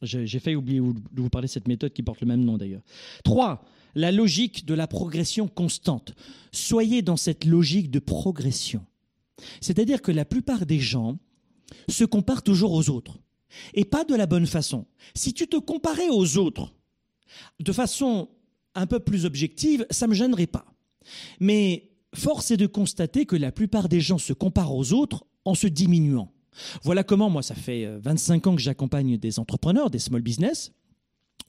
J'ai failli oublier de vous parler de cette méthode qui porte le même nom d'ailleurs. Trois, la logique de la progression constante. Soyez dans cette logique de progression. C'est-à-dire que la plupart des gens se comparent toujours aux autres. Et pas de la bonne façon. Si tu te comparais aux autres de façon un peu plus objective, ça me gênerait pas. Mais force est de constater que la plupart des gens se comparent aux autres en se diminuant. Voilà comment, moi, ça fait 25 euh, ans que j'accompagne des entrepreneurs, des small business,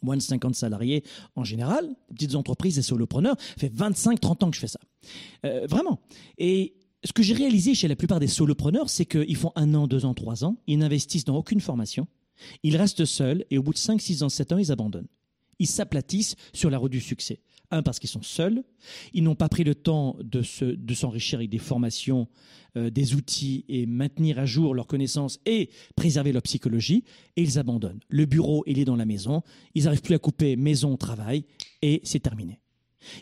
moins de 50 salariés en général, petites entreprises, des solopreneurs. Ça fait 25-30 ans que je fais ça. Euh, vraiment. Et ce que j'ai réalisé chez la plupart des solopreneurs, c'est qu'ils font un an, deux ans, trois ans, ils n'investissent dans aucune formation, ils restent seuls et au bout de 5, 6 ans, 7 ans, ils abandonnent. Ils s'aplatissent sur la route du succès. Un, parce qu'ils sont seuls, ils n'ont pas pris le temps de, s'enrichir avec des formations, euh, des outils et maintenir à jour leurs connaissances et préserver leur psychologie, et ils abandonnent. Le bureau, il est dans la maison, ils n'arrivent plus à couper maison, travail, et c'est terminé.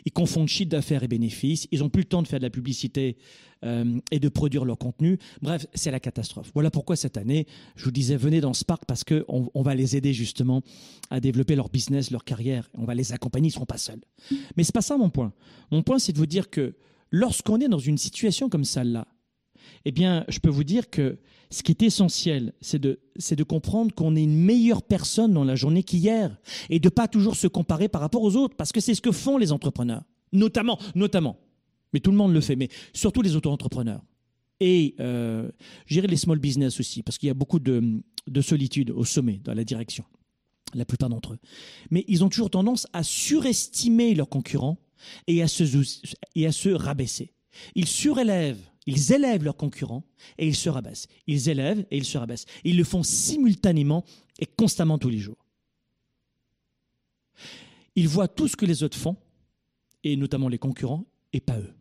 Ils confondent chiffre d'affaires et bénéfices. Ils n'ont plus le temps de faire de la publicité euh, et de produire leur contenu. Bref, c'est la catastrophe. Voilà pourquoi cette année, je vous disais, venez dans Spark parce qu'on on va les aider justement à développer leur business, leur carrière. On va les accompagner, ils ne seront pas seuls. Mais c'est pas ça mon point. Mon point, c'est de vous dire que lorsqu'on est dans une situation comme celle-là, eh bien, je peux vous dire que ce qui est essentiel, c'est de, de comprendre qu'on est une meilleure personne dans la journée qu'hier et de pas toujours se comparer par rapport aux autres, parce que c'est ce que font les entrepreneurs, notamment, notamment. Mais tout le monde le fait, mais surtout les auto-entrepreneurs. Et euh, gérer les small business aussi, parce qu'il y a beaucoup de, de solitude au sommet, dans la direction, la plupart d'entre eux. Mais ils ont toujours tendance à surestimer leurs concurrents et à se, et à se rabaisser. Ils surélèvent ils élèvent leurs concurrents et ils se rabaissent. Ils élèvent et ils se rabaissent. Ils le font simultanément et constamment tous les jours. Ils voient tout ce que les autres font, et notamment les concurrents, et pas eux.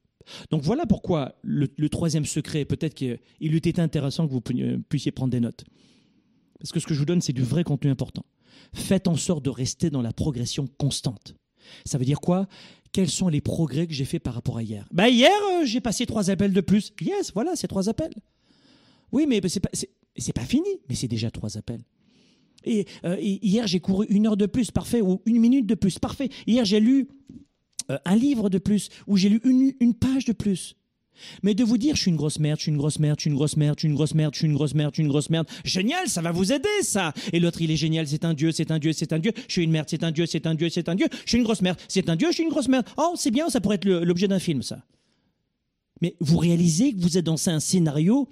Donc voilà pourquoi le, troisième secret, peut-être qu'il eût été intéressant que vous puissiez prendre des notes. Parce que ce que je vous donne, c'est du vrai contenu important. Faites en sorte de rester dans la progression constante. Ça veut dire quoi? Quels sont les progrès que j'ai fait par rapport à hier? Bah hier, euh, j'ai passé trois appels de plus. Yes, voilà, c'est trois appels. Oui, mais c'est pas, pas fini, mais c'est déjà trois appels. Et, euh, et hier, j'ai couru une heure de plus, parfait, ou une minute de plus, parfait. Hier, j'ai lu euh, un livre de plus, ou j'ai lu une page de plus. Mais de vous dire, je suis une grosse merde, je suis une grosse merde, je suis une grosse merde, je suis une grosse merde, je suis une grosse merde, je suis une grosse merde. Génial, ça va vous aider, ça. Et l'autre, il est génial, c'est un dieu, c'est un dieu, c'est un dieu. Je suis une merde, c'est un dieu, c'est un dieu, c'est un dieu. Je suis une grosse merde, c'est un dieu, je suis une grosse merde. Oh, c'est bien, ça pourrait être l'objet d'un film, ça. Mais vous réalisez que vous êtes dans un scénario,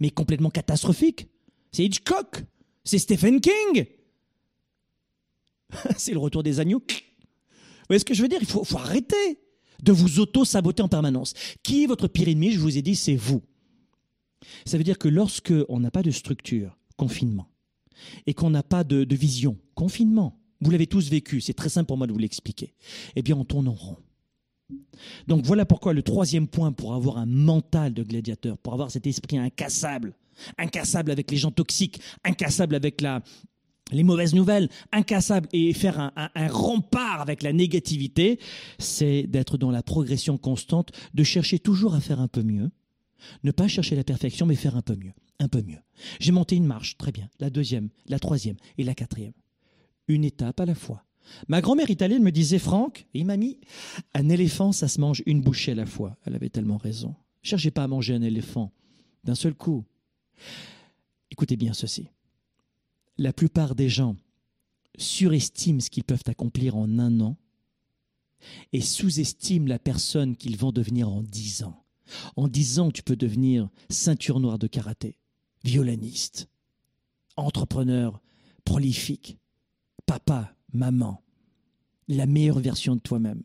mais complètement catastrophique. C'est Hitchcock, c'est Stephen King. (laughs) c'est le retour des agneaux. Vous voyez ce que je veux dire? Il faut arrêter de vous auto-saboter en permanence. Qui est votre pire ennemi? Je vous ai dit, c'est vous. Ça veut dire que lorsque on n'a pas de structure, confinement, et qu'on n'a pas de, de vision, confinement, vous l'avez tous vécu, c'est très simple pour moi de vous l'expliquer, eh bien on tourne en rond. Donc voilà pourquoi le troisième point pour avoir un mental de gladiateur, pour avoir cet esprit incassable, incassable avec les gens toxiques, incassable avec la, les mauvaises nouvelles, incassable et faire un, rempart avec la négativité, c'est d'être dans la progression constante, de chercher toujours à faire un peu mieux. Ne pas chercher la perfection, mais faire un peu mieux, un peu mieux. J'ai monté une marche, très bien, la deuxième, la troisième et la quatrième. Une étape à la fois. Ma grand-mère italienne me disait, Franck, et mamie, un éléphant, ça se mange une bouchée à la fois. Elle avait tellement raison. Cherchez pas à manger un éléphant d'un seul coup. Écoutez bien ceci. La plupart des gens surestiment ce qu'ils peuvent accomplir en un an et sous-estiment la personne qu'ils vont devenir en dix ans. En dix ans, tu peux devenir ceinture noire de karaté, violoniste, entrepreneur prolifique, papa, maman, la meilleure version de toi-même.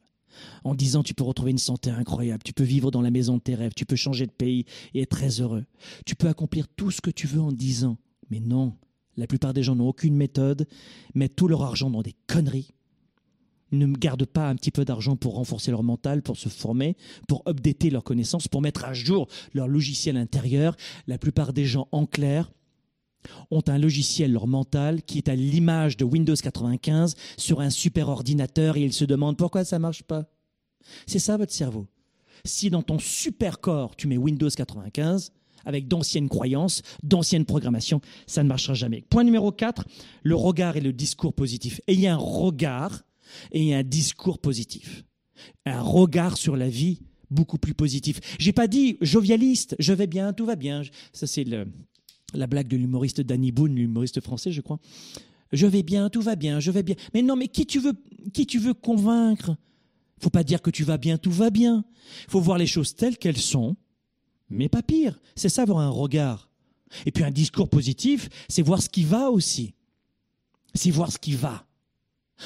En dix ans, tu peux retrouver une santé incroyable, tu peux vivre dans la maison de tes rêves, tu peux changer de pays et être très heureux. Tu peux accomplir tout ce que tu veux en dix ans. Mais non, la plupart des gens n'ont aucune méthode, mettent tout leur argent dans des conneries, ne gardent pas un petit peu d'argent pour renforcer leur mental, pour se former, pour updater leurs connaissances, pour mettre à jour leur logiciel intérieur. La plupart des gens, en clair, ont un logiciel, leur mental, qui est à l'image de Windows 95 sur un super ordinateur et ils se demandent pourquoi ça marche pas. C'est ça votre cerveau. Si dans ton super corps, tu mets Windows 95, avec d'anciennes croyances, d'anciennes programmations, ça ne marchera jamais. Point numéro 4, le regard et le discours positif. Ayez un regard et un discours positif. Un regard sur la vie beaucoup plus positif. J'ai pas dit jovialiste, je vais bien, tout va bien. Ça c'est la blague de l'humoriste Danny Boone, l'humoriste français, je crois. Je vais bien, tout va bien, je vais bien. Mais non, mais qui tu veux, qui tu veux convaincre? Faut pas dire que tu vas bien, tout va bien. Faut voir les choses telles qu'elles sont, mais pas pire. C'est ça avoir un regard. Et puis un discours positif, c'est voir ce qui va aussi. C'est voir ce qui va.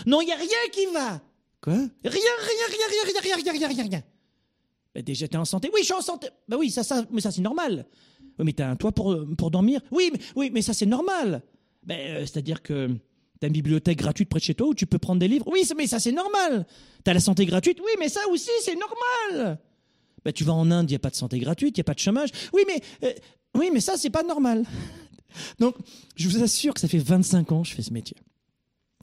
Non, il y a rien qui va. Quoi? Rien, rien, rien, rien, rien, rien, rien, rien, rien. Ben déjà, t'es en santé. Oui, je suis en santé. Ben oui, ça, ça, mais ça c'est normal. Oui, mais t'as un toit pour, pour dormir. Oui, mais, oui, mais ça c'est normal. Ben, euh, c'est-à-dire que t'as une bibliothèque gratuite près de chez toi où tu peux prendre des livres. Oui, mais ça c'est normal. T'as la santé gratuite. Oui, mais ça aussi c'est normal. Ben, tu vas en Inde, il n'y a pas de santé gratuite, il n'y a pas de chômage. Oui, mais, euh, oui, mais ça c'est pas normal. (laughs) Donc, je vous assure que ça fait 25 ans que je fais ce métier.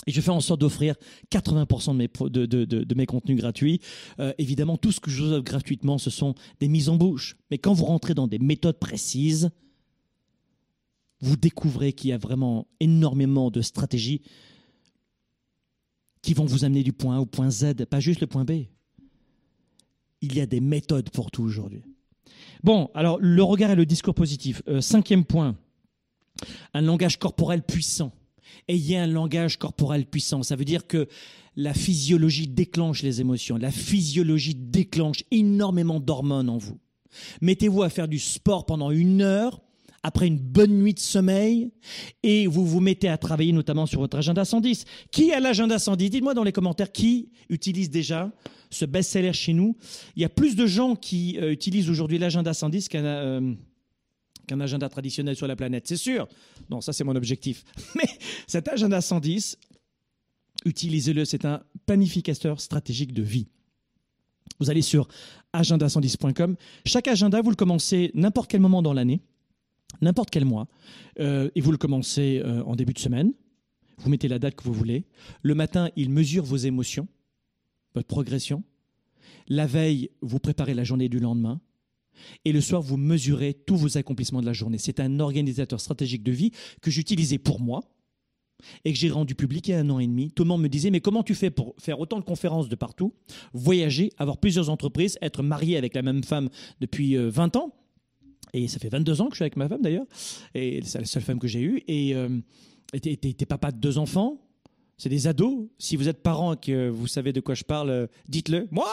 Et je fais en sorte d'offrir 80% de mes, pro- de, de- de- de mes contenus gratuits. Euh, évidemment, tout ce que je vous offre gratuitement, ce sont des mises en bouche. Mais quand vous rentrez dans des méthodes précises, vous découvrez qu'il y a vraiment énormément de stratégies qui vont vous amener du point A au point Z, pas juste le point B. Il y a des méthodes pour tout aujourd'hui. Bon, alors le regard et le discours positif. Euh, cinquième point, un langage corporel puissant. Ayez un langage corporel puissant. Ça veut dire que la physiologie déclenche les émotions. La physiologie déclenche énormément d'hormones en vous. Mettez-vous à faire du sport pendant une heure après une bonne nuit de sommeil et vous vous mettez à travailler notamment sur votre agenda 110. Qui a l'agenda 110 Dites-moi dans les commentaires qui utilise déjà ce best-seller chez nous. Il y a plus de gens qui euh, utilisent aujourd'hui l'agenda 110 qu'un euh, qu'un agenda traditionnel sur la planète, c'est sûr. Non, ça c'est mon objectif. (laughs) Mais cet agenda 110, utilisez-le, c'est un planificateur stratégique de vie. Vous allez sur agenda110.com. Chaque agenda, vous le commencez n'importe quel moment dans l'année, n'importe quel mois, euh, et vous le commencez en début de semaine. Vous mettez la date que vous voulez. Le matin, il mesure vos émotions, votre progression. La veille, vous préparez la journée du lendemain. Et le soir, vous mesurez tous vos accomplissements de la journée. C'est un organisateur stratégique de vie que j'utilisais pour moi et que j'ai rendu public il y a un an et demi. Tout le monde me disait, mais comment tu fais pour faire autant de conférences de partout, voyager, avoir plusieurs entreprises, être marié avec la même femme depuis 20 euh, ans? Et ça fait 22 ans que je suis avec ma femme d'ailleurs, et c'est la seule femme que j'ai eue. Et euh, t'es papa de deux enfants, c'est des ados. Si vous êtes parent et que vous savez de quoi je parle, euh, dites-le. Moi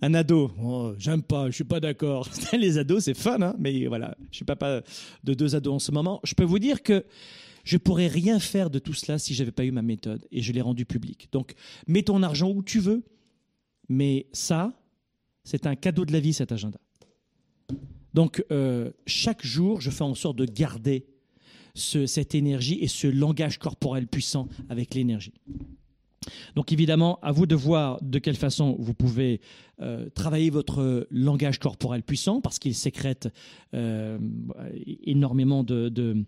Un ado oh, J'aime pas, je suis pas d'accord. (laughs) Les ados, c'est fun, hein mais voilà, je suis papa de deux ados en ce moment. Je peux vous dire que je pourrais rien faire de tout cela si j'avais pas eu ma méthode et je l'ai rendue publique. Donc, mets ton argent où tu veux, mais ça, c'est un cadeau de la vie, cet agenda. Donc, euh, chaque jour, je fais en sorte de garder cette énergie et ce langage corporel puissant avec l'énergie. Donc évidemment, à vous de voir de quelle façon vous pouvez euh, travailler votre langage corporel puissant, parce qu'il sécrète euh, énormément de,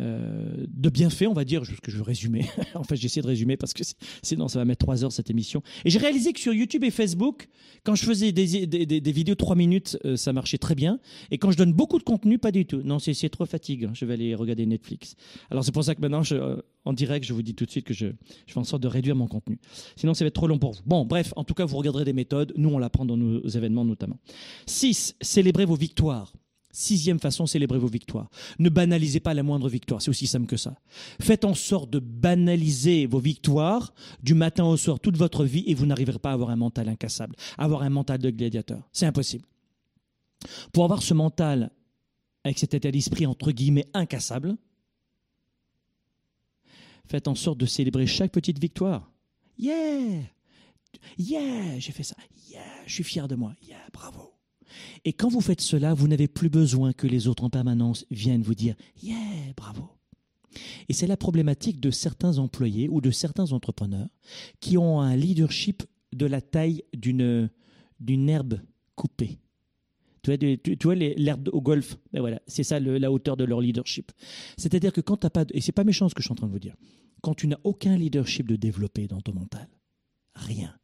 euh, de bienfaits, on va dire, ce que je veux résumer. (laughs) en fait, j'essaie de résumer parce que sinon, ça va mettre trois heures cette émission. Et j'ai réalisé que sur YouTube et Facebook, quand je faisais des, des, vidéos de trois minutes, euh, ça marchait très bien. Et quand je donne beaucoup de contenu, pas du tout. Non, c'est trop fatigant. Je vais aller regarder Netflix. Alors, c'est pour ça que maintenant, je, euh, en direct, je vous dis tout de suite que je, je fais en sorte de réduire mon contenu. Sinon, ça va être trop long pour vous. Bon, bref, en tout cas, vous regarderez des méthodes. Nous, on l'apprend dans nos événements notamment. 6. Célébrez vos victoires. Sixième façon, célébrez vos victoires. Ne banalisez pas la moindre victoire, c'est aussi simple que ça. Faites en sorte de banaliser vos victoires du matin au soir toute votre vie et vous n'arriverez pas à avoir un mental incassable, avoir un mental de gladiateur. C'est impossible. Pour avoir ce mental avec cet état d'esprit entre guillemets incassable, faites en sorte de célébrer chaque petite victoire. Yeah! Yeah! J'ai fait ça. Yeah! Je suis fier de moi. Yeah! Bravo! Et quand vous faites cela, vous n'avez plus besoin que les autres en permanence viennent vous dire Yeah, bravo. Et c'est la problématique de certains employés ou de certains entrepreneurs qui ont un leadership de la taille d'une herbe coupée. Tu vois, tu, l'herbe au golf, ben voilà, c'est ça la hauteur de leur leadership. C'est-à-dire que quand tu n'as pas, et c'est pas méchant ce que je suis en train de vous dire, quand tu n'as aucun leadership de développer dans ton mental, rien,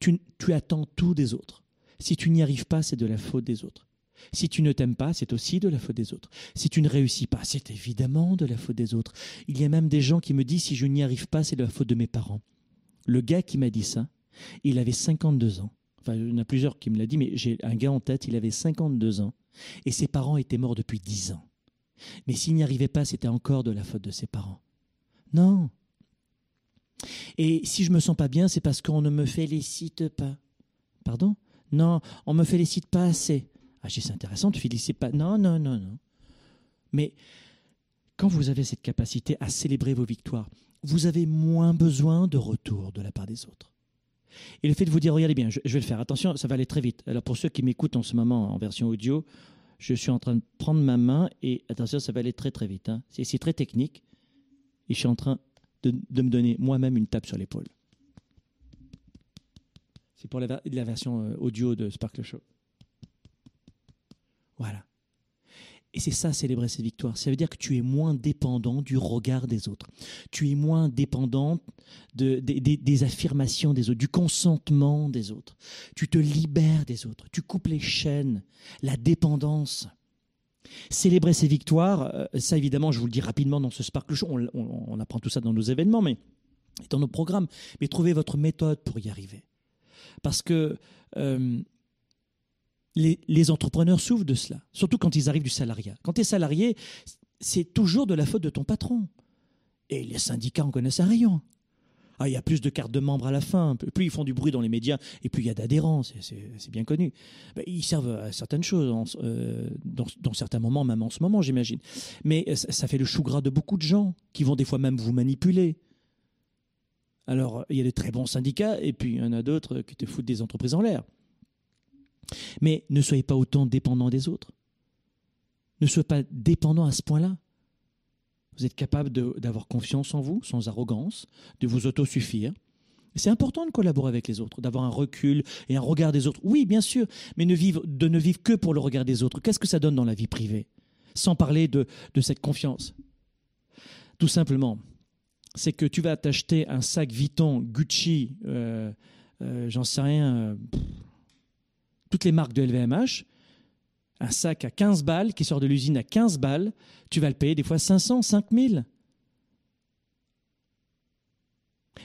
tu, tu attends tout des autres. Si tu n'y arrives pas, c'est de la faute des autres. Si tu ne t'aimes pas, c'est aussi de la faute des autres. Si tu ne réussis pas, c'est évidemment de la faute des autres. Il y a même des gens qui me disent si je n'y arrive pas, c'est de la faute de mes parents. Le gars qui m'a dit ça, il avait 52 ans. Enfin, il y en a plusieurs qui me l'ont dit, mais j'ai un gars en tête, il avait 52 ans. Et ses parents étaient morts depuis 10 ans. Mais s'il n'y arrivait pas, c'était encore de la faute de ses parents. Non. Et si je me sens pas bien, c'est parce qu'on ne me félicite pas. Pardon? Non, on me félicite pas assez. Ah, c'est intéressant, tu félicites pas. Non, non, non, non. Mais quand vous avez cette capacité à célébrer vos victoires, vous avez moins besoin de retour de la part des autres. Et le fait de vous dire, regardez bien, je, vais le faire, attention, ça va aller très vite. Alors pour ceux qui m'écoutent en ce moment en version audio, je suis en train de prendre ma main et attention, ça va aller très très vite. Hein. C'est très technique. Et je suis en train de me donner moi-même une tape sur l'épaule. C'est pour la, version euh, audio de Sparkle Show. Voilà. Et c'est ça, célébrer ses victoires. Ça veut dire que tu es moins dépendant du regard des autres. Tu es moins dépendant de, des affirmations des autres, du consentement des autres. Tu te libères des autres. Tu coupes les chaînes, la dépendance. Célébrer ses victoires, euh, ça évidemment, je vous le dis rapidement dans ce Sparkle Show, on, on apprend tout ça dans nos événements, mais dans nos programmes. Mais trouvez votre méthode pour y arriver. Parce que euh, les, entrepreneurs souffrent de cela, surtout quand ils arrivent du salariat. Quand tu es salarié, c'est toujours de la faute de ton patron. Et les syndicats en connaissent rien. Ah, il y a plus de cartes de membres à la fin. Plus ils font du bruit dans les médias, et plus il y a d'adhérents, c'est bien connu. Ben, ils servent à certaines choses, euh, dans, certains moments, même en ce moment, j'imagine. Mais euh, ça fait le chou gras de beaucoup de gens qui vont des fois même vous manipuler. Alors, il y a des très bons syndicats, et puis il y en a d'autres qui te foutent des entreprises en l'air. Mais ne soyez pas autant dépendants des autres. Ne soyez pas dépendants à ce point-là. Vous êtes capable d'avoir confiance en vous, sans arrogance, de vous autosuffire. C'est important de collaborer avec les autres, d'avoir un recul et un regard des autres. Oui, bien sûr, mais de ne vivre que pour le regard des autres. Qu'est-ce que ça donne dans la vie privée? Sans parler de cette confiance. Tout simplement, c'est que tu vas t'acheter un sac Vuitton, Gucci, euh, euh, j'en sais rien, euh, toutes les marques de LVMH, un sac à 15 balles qui sort de l'usine à 15 balles, tu vas le payer des fois 500, 5000.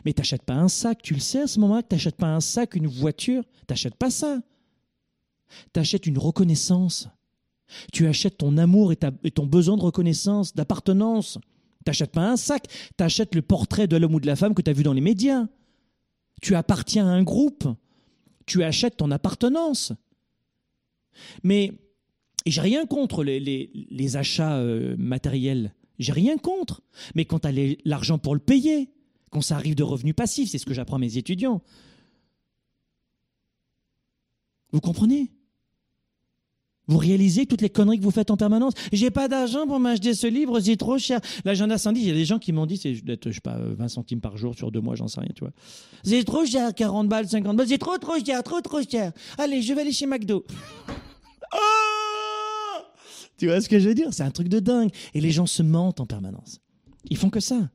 Mais t'achètes pas un sac, tu le sais à ce moment-là que t'achètes pas un sac, une voiture, t'achètes pas ça. T'achètes une reconnaissance. Tu achètes ton amour et, et ton besoin de reconnaissance, d'appartenance. T'achètes pas un sac, t'achètes le portrait de l'homme ou de la femme que tu as vu dans les médias. Tu appartiens à un groupe. Tu achètes ton appartenance. Mais j'ai rien contre les, achats euh, matériels. J'ai rien contre. Mais quand tu l'argent pour le payer, quand ça arrive de revenus passifs, c'est ce que j'apprends à mes étudiants. Vous comprenez? Vous réalisez toutes les conneries que vous faites en permanence. J'ai pas d'argent pour m'acheter ce livre, c'est trop cher. L'agenda 110, il y a des gens qui m'ont dit, c'est d'être, je sais pas, 20 centimes par jour sur deux mois, j'en sais rien, tu vois. C'est trop cher, 40 balles, 50 balles, c'est trop, trop cher, trop, trop cher. Allez, je vais aller chez McDo. Oh (laughs) tu vois ce que je veux dire? C'est un truc de dingue. Et les gens se mentent en permanence. Ils font que ça.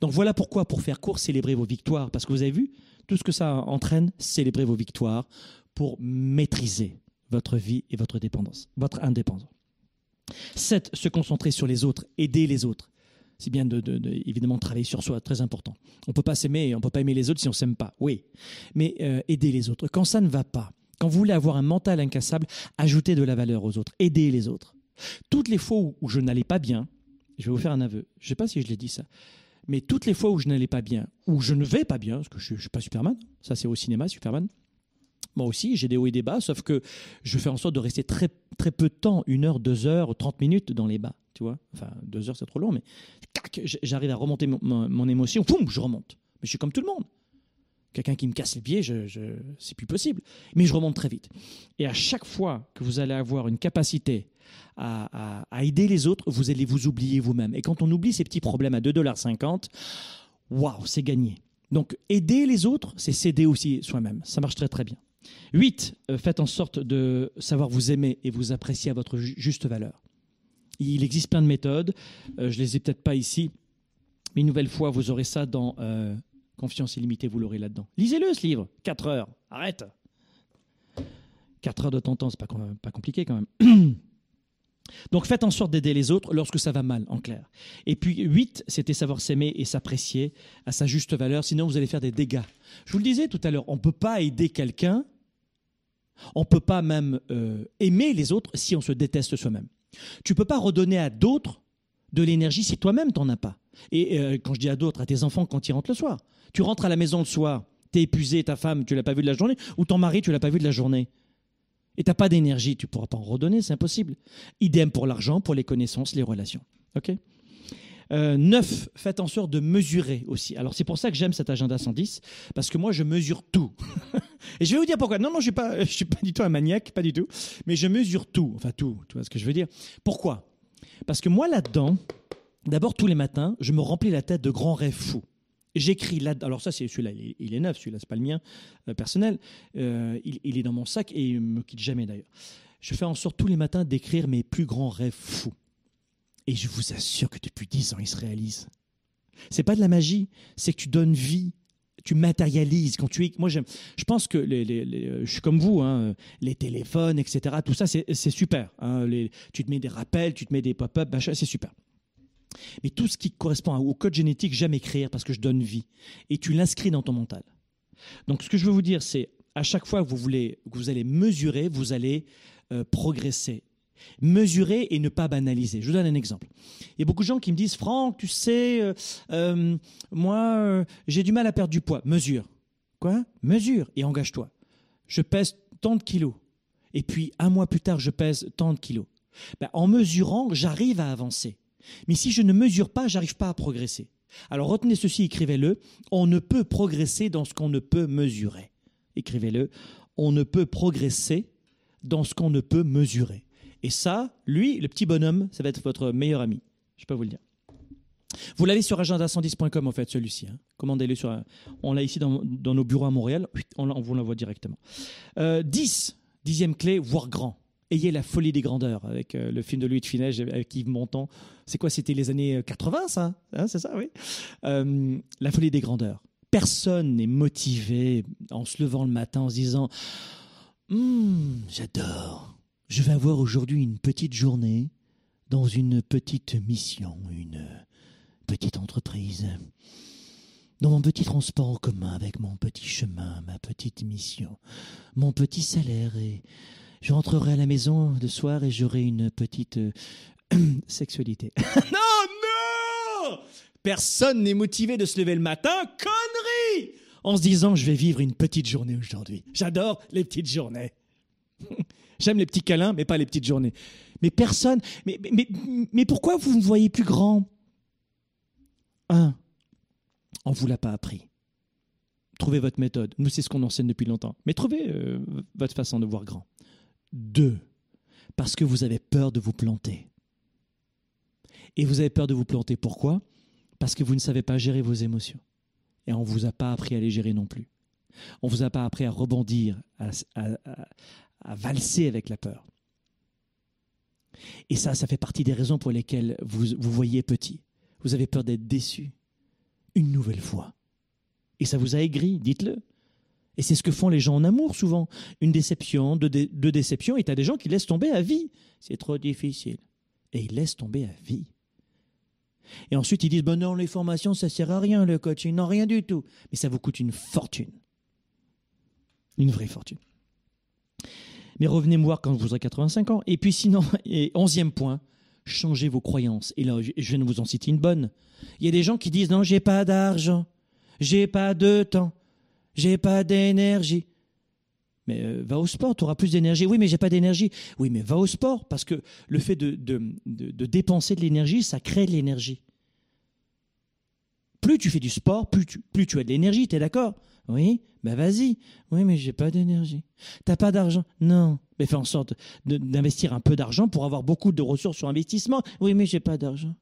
Donc voilà pourquoi, pour faire court, célébrez vos victoires. Parce que vous avez vu, tout ce que ça entraîne, célébrez vos victoires pour maîtriser votre vie et votre dépendance, votre indépendance. 7. Se concentrer sur les autres, aider les autres. C'est bien de, évidemment travailler sur soi, très important. On ne peut pas s'aimer, on ne peut pas aimer les autres si on ne s'aime pas, oui. Mais euh, aider les autres. Quand ça ne va pas, quand vous voulez avoir un mental incassable, ajoutez de la valeur aux autres, aidez les autres. Toutes les fois où je n'allais pas bien, je vais vous faire un aveu, je ne sais pas si je l'ai dit ça, mais toutes les fois où je n'allais pas bien, où je ne vais pas bien, parce que je ne suis pas Superman, ça c'est au cinéma, Superman, moi aussi, j'ai des hauts et des bas, sauf que je fais en sorte de rester très, très peu de temps, une heure, deux heures, trente minutes dans les bas, tu vois. Enfin, deux heures, c'est trop long, mais j'arrive à remonter mon, émotion, poum, je remonte. Mais je suis comme tout le monde. Quelqu'un qui me casse les pieds, je, je c'est plus possible. Mais je remonte très vite. Et à chaque fois que vous allez avoir une capacité à, à, aider les autres, vous allez vous oublier vous-même. Et quand on oublie ces petits problèmes à 2,50$, waouh, c'est gagné. Donc aider les autres, c'est s'aider aussi soi-même. Ça marche très très bien. 8. Euh, faites en sorte de savoir vous aimer et vous apprécier à votre juste valeur. Il existe plein de méthodes. Euh, je ne les ai peut-être pas ici. Mais une nouvelle fois, vous aurez ça dans euh, Confiance illimitée, vous l'aurez là-dedans. Lisez-le, ce livre. 4 heures. Arrête. 4 heures de ton temps, c'est pas, pas compliqué quand même. (clears throat) Donc faites en sorte d'aider les autres lorsque ça va mal, en clair. Et puis 8, c'était savoir s'aimer et s'apprécier à sa juste valeur, sinon vous allez faire des dégâts. Je vous le disais tout à l'heure, on ne peut pas aider quelqu'un on ne peut pas même euh, aimer les autres si on se déteste soi-même. Tu ne peux pas redonner à d'autres de l'énergie si toi-même t'en as pas. Et euh, quand je dis à d'autres, à tes enfants quand ils rentrent le soir. Tu rentres à la maison le soir, tu es épuisé, ta femme, tu l'as pas vu de la journée, ou ton mari, tu l'as pas vu de la journée. Et tu n'as pas d'énergie, tu pourras pas en redonner, c'est impossible. Idem pour l'argent, pour les connaissances, les relations. OK? Euh, neuf, faites en sorte de mesurer aussi. Alors c'est pour ça que j'aime cet agenda 110, parce que moi je mesure tout. (laughs) Et je vais vous dire pourquoi. Non, non, je ne suis, pas du tout un maniaque, pas du tout. Mais je mesure tout, enfin tout, tu vois ce que je veux dire? Pourquoi? Parce que moi là-dedans, d'abord tous les matins, je me remplis la tête de grands rêves fous. J'écris là, alors ça c'est celui-là, il, est neuf, celui-là c'est pas le mien euh, personnel, euh, il, il, est dans mon sac et il me quitte jamais d'ailleurs. Je fais en sorte tous les matins d'écrire mes plus grands rêves fous. Et je vous assure que depuis dix ans, il se réalise. C'est pas de la magie, c'est que tu donnes vie, tu matérialises. Quand tu moi, je pense que les, je suis comme vous, hein, les téléphones, etc. Tout ça, c'est super. Hein, tu te mets des rappels, tu te mets des pop-up, c'est super. Mais tout ce qui correspond au code génétique, j'aime écrire parce que je donne vie. Et tu l'inscris dans ton mental. Donc, ce que je veux vous dire, c'est à chaque fois que vous voulez, que vous allez mesurer, vous allez euh, progresser. Mesurer et ne pas banaliser. Je vous donne un exemple. Il y a beaucoup de gens qui me disent Franck, tu sais, euh, euh, moi, euh, j'ai du mal à perdre du poids. Mesure. Quoi? Mesure et engage-toi. Je pèse tant de kilos. Et puis, un mois plus tard, je pèse tant de kilos. Ben, en mesurant, j'arrive à avancer. Mais si je ne mesure pas, j'arrive pas à progresser. Alors retenez ceci, écrivez-le. On ne peut progresser dans ce qu'on ne peut mesurer. Écrivez-le. On ne peut progresser dans ce qu'on ne peut mesurer. Et ça, lui, le petit bonhomme, ça va être votre meilleur ami. Je peux vous le dire. Vous l'avez sur agenda110.com en fait, celui-ci. Hein. Commandez-le sur. On l'a ici dans, nos bureaux à Montréal. On, vous l'envoie directement. Euh, 10, dixième clé, voir grand. Ayez la folie des grandeurs avec euh, le film de Louis de Funès avec Yves Montand. C'est quoi C'était les années 80, ça hein, C'est ça, oui. Euh, la folie des grandeurs Personne n'est motivé en se levant le matin en se disant Hum, J'adore. Je vais avoir aujourd'hui une petite journée dans une petite mission, une petite entreprise, dans mon petit transport en commun avec mon petit chemin, ma petite mission, mon petit salaire et je rentrerai à la maison le soir et j'aurai une petite euh, (clears throat) sexualité. (laughs) non, non Personne n'est motivé de se lever le matin, connerie En se disant, je vais vivre une petite journée aujourd'hui. J'adore les petites journées. (laughs) J'aime les petits câlins, mais pas les petites journées. Mais personne. Mais, mais, mais pourquoi vous ne voyez plus grand? Un, on ne vous l'a pas appris. Trouvez votre méthode. Nous, c'est ce qu'on enseigne depuis longtemps. Mais trouvez euh, votre façon de voir grand. Deux, parce que vous avez peur de vous planter. Et vous avez peur de vous planter. Pourquoi? Parce que vous ne savez pas gérer vos émotions. Et on ne vous a pas appris à les gérer non plus. On ne vous a pas appris à rebondir, à, à valser avec la peur. Et ça, ça fait partie des raisons pour lesquelles vous vous voyez petit. Vous avez peur d'être déçu une nouvelle fois. Et ça vous a aigri, dites-le. Et c'est ce que font les gens en amour souvent. Une déception, deux, dé deux déceptions, et tu des gens qui laissent tomber à vie. C'est trop difficile. Et ils laissent tomber à vie. Et ensuite, ils disent, bon non, les formations, ça sert à rien, le coaching, non, rien du tout. Mais ça vous coûte une fortune. Une vraie fortune. Mais revenez me voir quand vous aurez 85 ans. Et puis sinon, (laughs) et onzième point, changez vos croyances. Et là, je viens de vous en citer une bonne. Il y a des gens qui disent, non, j'ai pas d'argent, j'ai pas de temps, j'ai pas d'énergie. Mais euh, va au sport, tu auras plus d'énergie. Oui, mais j'ai pas d'énergie. Oui, mais va au sport, parce que le fait de, dépenser de l'énergie, ça crée de l'énergie. Plus tu fais du sport, plus tu, plus tu as de l'énergie, tu es d'accord? Oui, ben vas-y. Oui, mais j'ai pas d'énergie. T'as pas d'argent Non. Mais fais en sorte d'investir un peu d'argent pour avoir beaucoup de ressources sur investissement. Oui, mais j'ai pas d'argent.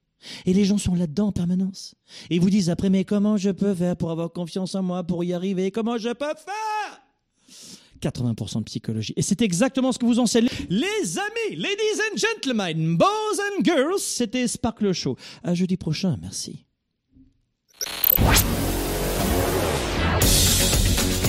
Et les gens sont là-dedans en permanence. Ils vous disent après, mais comment je peux faire pour avoir confiance en moi, pour y arriver? Comment je peux faire? 80% de psychologie. Et c'est exactement ce que vous enseignez. Les amis, ladies and gentlemen, boys and girls, c'était Sparkle Show. À jeudi prochain, merci.